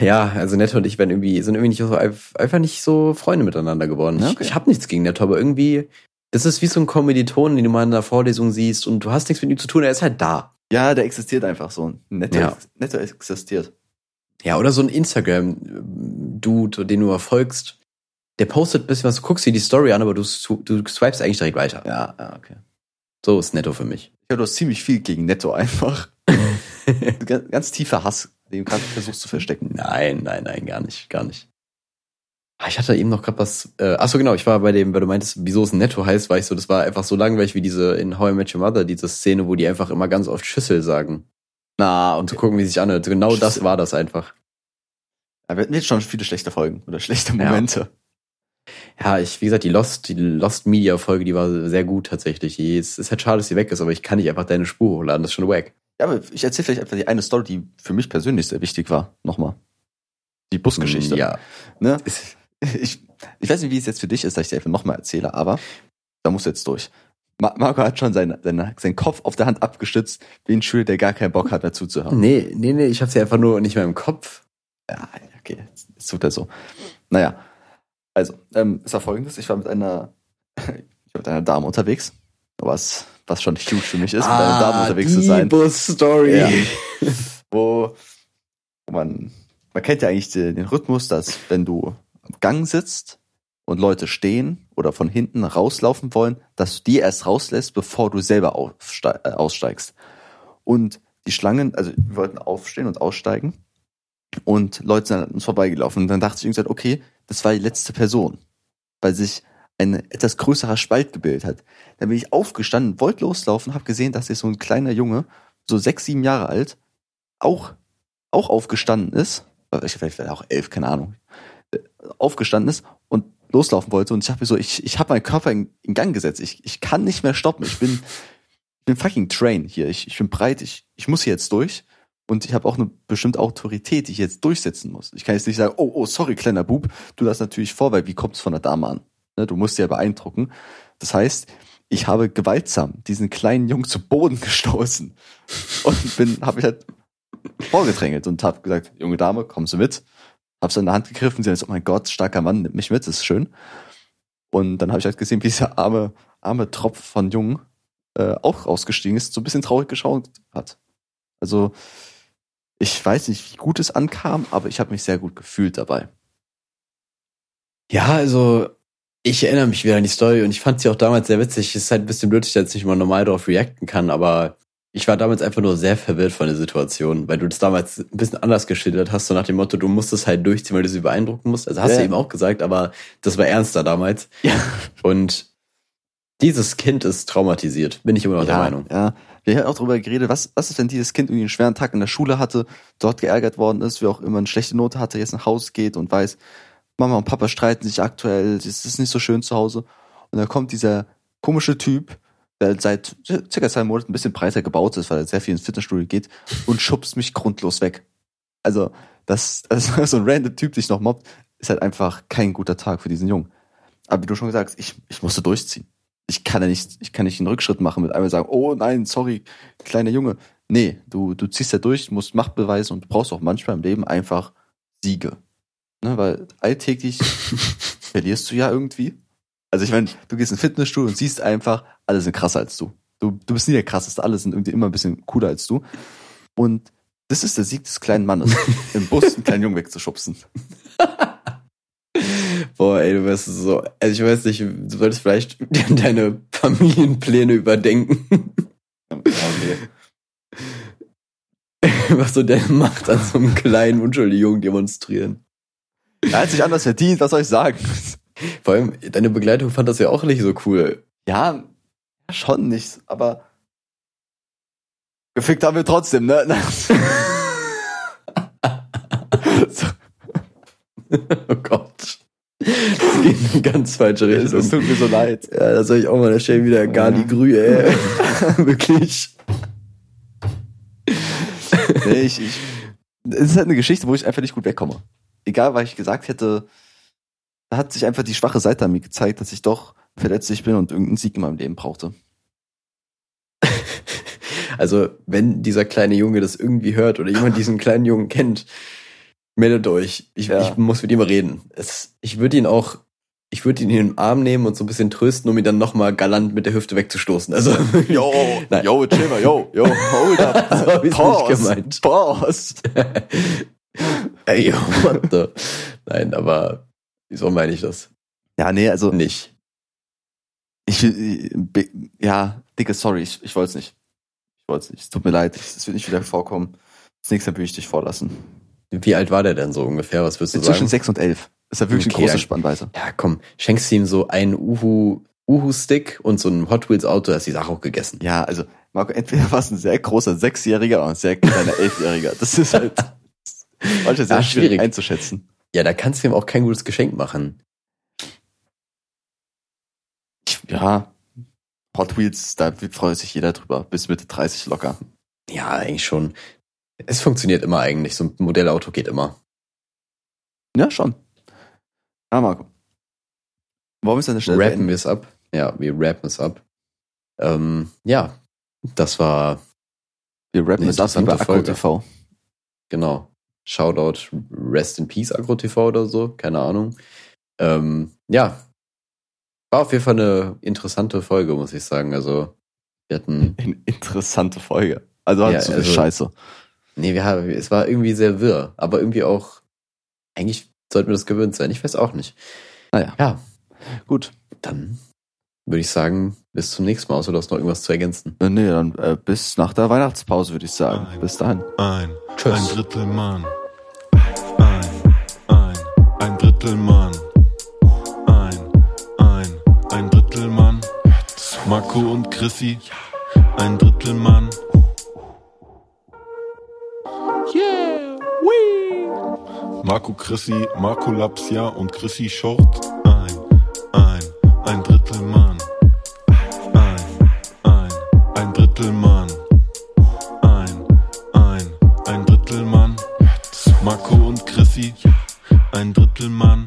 Speaker 2: ja, also Netto und ich werden irgendwie, sind irgendwie nicht so, einfach nicht so Freunde miteinander geworden.
Speaker 3: Ja,
Speaker 2: Ich,
Speaker 3: okay.
Speaker 2: ich habe nichts gegen Netto, aber irgendwie, das ist wie so ein Kommilitonen, den du mal in einer Vorlesung siehst und du hast nichts mit ihm zu tun, er ist halt da.
Speaker 3: Ja, der existiert einfach so. Netto,
Speaker 2: Ja.
Speaker 3: Netto existiert.
Speaker 2: Ja, oder so ein Instagram-Dude, den du erfolgst, der postet ein bisschen was, du guckst dir die Story an, aber du, du swipest eigentlich direkt weiter.
Speaker 3: Ja, ja, okay.
Speaker 2: So ist Netto für mich.
Speaker 3: Ich habe doch ziemlich viel gegen Netto einfach. ganz, ganz tiefer Hass, den du gerade versuchst zu verstecken.
Speaker 2: Nein, nein, nein, gar nicht, gar nicht. Ah, Ich hatte eben noch gerade was. Äh, achso, genau, ich war bei dem, weil du meintest, wieso es Netto heißt, war ich so, das war einfach so langweilig wie diese in How I Met Your Mother, diese Szene, wo die einfach immer ganz oft Schüssel sagen.
Speaker 3: Na,
Speaker 2: Und zu gucken, wie sie sich anhört. Genau das
Speaker 3: Schüssel.
Speaker 2: war das einfach.
Speaker 3: Aber wir hatten jetzt schon viele schlechte Folgen oder schlechte
Speaker 2: Ja.
Speaker 3: Momente.
Speaker 2: Ja, ich, wie gesagt, die Lost, die Lost Media Folge, die war sehr gut tatsächlich. Die ist, ist halt schade, dass sie weg ist, aber ich kann nicht einfach deine Spur hochladen, das ist schon wack.
Speaker 3: Ja, aber ich erzähle vielleicht einfach die eine Story, die für mich persönlich sehr wichtig war. Nochmal. Die Busgeschichte.
Speaker 2: Ja.
Speaker 3: Ne? Ich, ich weiß nicht, wie es jetzt für dich ist, dass ich dir einfach nochmal erzähle, aber da musst du jetzt durch. Ma- Marco hat schon seinen, seinen, seinen Kopf auf der Hand abgestützt, wie ein Schüler, der gar keinen Bock hat, mehr zuzuhören.
Speaker 2: Nee, nee, nee, ich hab's ja einfach nur nicht mehr im Kopf.
Speaker 3: Ja, okay, jetzt, tut er so. Naja, also, ähm, es war folgendes, ich war mit einer, ich war mit einer Dame unterwegs, was, was schon huge für mich ist, mit einer Dame unterwegs zu sein.
Speaker 2: Story.
Speaker 3: Ja. wo, wo man, man kennt ja eigentlich den, den Rhythmus, dass wenn du Gang sitzt und Leute stehen oder von hinten rauslaufen wollen, dass du die erst rauslässt, bevor du selber äh, aussteigst. Und die Schlangen, also wir wollten aufstehen und aussteigen und Leute sind an uns vorbeigelaufen. Und dann dachte ich irgendwann, okay, das war die letzte Person, weil sich ein etwas größerer Spalt gebildet hat. Dann bin ich aufgestanden, wollte loslaufen, habe gesehen, dass sich so ein kleiner Junge, so sechs, sieben Jahre alt, auch, auch aufgestanden ist. Ich vielleicht auch elf, keine Ahnung. Aufgestanden ist und loslaufen wollte. Und ich habe mir so, ich, ich habe meinen Körper in, in Gang gesetzt. Ich, ich kann nicht mehr stoppen. Ich bin, ich bin fucking train hier. Ich, ich bin breit. Ich, ich muss hier jetzt durch. Und ich habe auch eine bestimmte Autorität, die ich jetzt durchsetzen muss. Ich kann jetzt nicht sagen, oh, oh, sorry, kleiner Bub, du das natürlich vor, weil wie kommt es von der Dame an? Ne, du musst sie ja beeindrucken. Das heißt, ich habe gewaltsam diesen kleinen Jungen zu Boden gestoßen und bin, habe mich halt vorgedrängelt und habe gesagt, junge Dame, kommst du mit? Hab sie in der Hand gegriffen, sie hat gesagt, oh mein Gott, starker Mann, nimm mich mit, das ist schön. Und dann habe ich halt gesehen, wie dieser arme, arme Tropf von Jungen äh, auch rausgestiegen ist, so ein bisschen traurig geschaut hat. Also ich weiß nicht, wie gut es ankam, aber ich habe mich sehr gut gefühlt dabei.
Speaker 2: Ja, also ich erinnere mich wieder an die Story und ich fand sie auch damals sehr witzig. Es ist halt ein bisschen blöd, dass ich jetzt nicht mal normal darauf reacten kann, aber ich war damals einfach nur sehr verwirrt von der Situation, weil du das damals ein bisschen anders geschildert hast, so nach dem Motto, du musst es halt durchziehen, weil du sie beeindrucken musst. Also hast
Speaker 3: Ja.
Speaker 2: du eben auch gesagt, aber das war ernster damals.
Speaker 3: Ja.
Speaker 2: Und dieses Kind ist traumatisiert, bin ich immer noch der Meinung.
Speaker 3: Ja, wir haben auch darüber geredet, was, was ist, wenn dieses Kind irgendwie einen schweren Tag in der Schule hatte, dort geärgert worden ist, wie auch immer eine schlechte Note hatte, jetzt nach Hause geht und weiß, Mama und Papa streiten sich aktuell, es ist nicht so schön zu Hause. Und dann kommt dieser komische Typ, der seit circa zwei Monaten ein bisschen breiter gebaut ist, weil er sehr viel ins Fitnessstudio geht und schubst mich grundlos weg. Also, dass, dass so ein random Typ dich noch mobbt, ist halt einfach kein guter Tag für diesen Jungen. Aber wie du schon gesagt hast, ich, ich musste durchziehen. Ich kann ja nicht, ich kann nicht einen Rückschritt machen mit einmal sagen, oh nein, sorry, kleiner Junge. Nee, du, du ziehst ja durch, musst Macht beweisen und du brauchst auch manchmal im Leben einfach Siege. Ne, weil alltäglich verlierst du ja irgendwie. Also ich meine, du gehst ins Fitnessstudio und siehst einfach, alle sind krasser als du. Du, du bist nie der krasseste, alle sind irgendwie immer ein bisschen cooler als du. Und das ist der Sieg des kleinen Mannes, im Bus einen kleinen Jungen wegzuschubsen.
Speaker 2: Boah, ey, du wirst so, also ich weiß nicht, du solltest vielleicht deine Familienpläne überdenken, was so der Macht an so einem kleinen, unschuldigen Jungen demonstrieren.
Speaker 3: Er hat sich anders verdient, was soll ich sagen?
Speaker 2: Vor allem, deine Begleitung fand das ja auch nicht so cool.
Speaker 3: Ja, schon nicht, aber gefickt haben wir trotzdem, ne?
Speaker 2: Oh Gott. Das geht in eine ganz falsche Richtung.
Speaker 3: es tut mir so leid.
Speaker 2: Ja, da soll ich auch mal der Stelle wieder gar nicht grü, ey. Wirklich.
Speaker 3: Nee, ich, ich, es ist halt eine Geschichte, wo ich einfach nicht gut wegkomme. Egal, was ich gesagt hätte, da hat sich einfach die schwache Seite an mir gezeigt, dass ich doch verletzlich bin und irgendeinen Sieg in meinem Leben brauchte.
Speaker 2: Also, wenn dieser kleine Junge das irgendwie hört oder jemand diesen kleinen Jungen kennt, meldet euch. Ich,
Speaker 3: Ja.
Speaker 2: ich muss mit ihm reden. Es, ich würde ihn auch, ich würde ihn in den Arm nehmen und so ein bisschen trösten, um ihn dann nochmal galant mit der Hüfte wegzustoßen. Also,
Speaker 3: Yo,
Speaker 2: Nein.
Speaker 3: yo, chill mal, yo, yo, hold up.
Speaker 2: So hab ich's nicht gemeint.
Speaker 3: Pause.
Speaker 2: ey, what the? Nein, aber wieso meine ich das?
Speaker 3: Ja, nee, also
Speaker 2: Nicht.
Speaker 3: ich, ja, dicke, sorry, ich, ich wollte es nicht. Ich wollte es nicht. Es tut mir leid, es wird nicht wieder vorkommen. Das nächste Mal würde ich dich vorlassen.
Speaker 2: Wie alt war der denn so ungefähr? Was würdest du
Speaker 3: Zwischen
Speaker 2: sagen?
Speaker 3: sechs und elf. Das ist ja wirklich
Speaker 2: Okay,
Speaker 3: eine große
Speaker 2: dann-
Speaker 3: Spannweise.
Speaker 2: Ja, komm, schenkst du ihm so einen Uhu, Uhu-Stick und so ein Hot Wheels Auto, hast die Sache auch gegessen.
Speaker 3: Ja, also, Marco, entweder war es ein sehr großer Sechsjähriger oder ein sehr kleiner Elfjähriger. Das ist halt manchmal sehr
Speaker 2: Ja,
Speaker 3: schwierig. einzuschätzen.
Speaker 2: Ja, da kannst du ihm auch kein gutes Geschenk machen.
Speaker 3: Ja, Hot Wheels, da freut sich jeder drüber. Bis Mitte 30 locker.
Speaker 2: Ja, eigentlich schon. Es funktioniert immer eigentlich. So ein Modellauto geht immer.
Speaker 3: Ja, schon. Ja, Marco. Wollen wir es an der Stelle
Speaker 2: Rappen wir es ab. Ja, wir rappen es ab. Ähm, ja, das war
Speaker 3: Wir rappen erstmal bei
Speaker 2: interessante
Speaker 3: Akku TV.
Speaker 2: Genau. Shoutout, Rest in Peace AgroTV oder so, keine Ahnung. Ähm, ja. War auf jeden Fall eine interessante Folge, muss ich sagen. Also, wir hatten.
Speaker 3: Eine interessante Folge. Also halt
Speaker 2: Ja,
Speaker 3: so
Speaker 2: also-
Speaker 3: Scheiße.
Speaker 2: Nee, wir haben, es war irgendwie sehr wirr, aber irgendwie auch. Eigentlich sollten wir das gewöhnt sein. Ich weiß auch nicht.
Speaker 3: Naja,
Speaker 2: Ja,
Speaker 3: gut.
Speaker 2: dann würde ich sagen, bis zum nächsten Mal, außer du hast noch irgendwas zu ergänzen.
Speaker 3: Äh, Nee, dann äh, bis nach der Weihnachtspause, würde ich sagen.
Speaker 1: Nein.
Speaker 3: Bis dahin.
Speaker 1: Ein,
Speaker 2: Tschüss.
Speaker 1: ein Drittel Mann. Ein, Drittel Mann. Ein, ein, ein Drittel Mann. Marco und Chrissy, ein Drittel Mann. Yeah, wee. Marco Chrissy, Marco Lapsia und Chrissy Short. Ein, ein, ein Drittel Mann. Ein, ein, ein Drittel Mann. Ein, ein, ein Drittel Mann. Marco und Chrissy, ein Drittel Mann.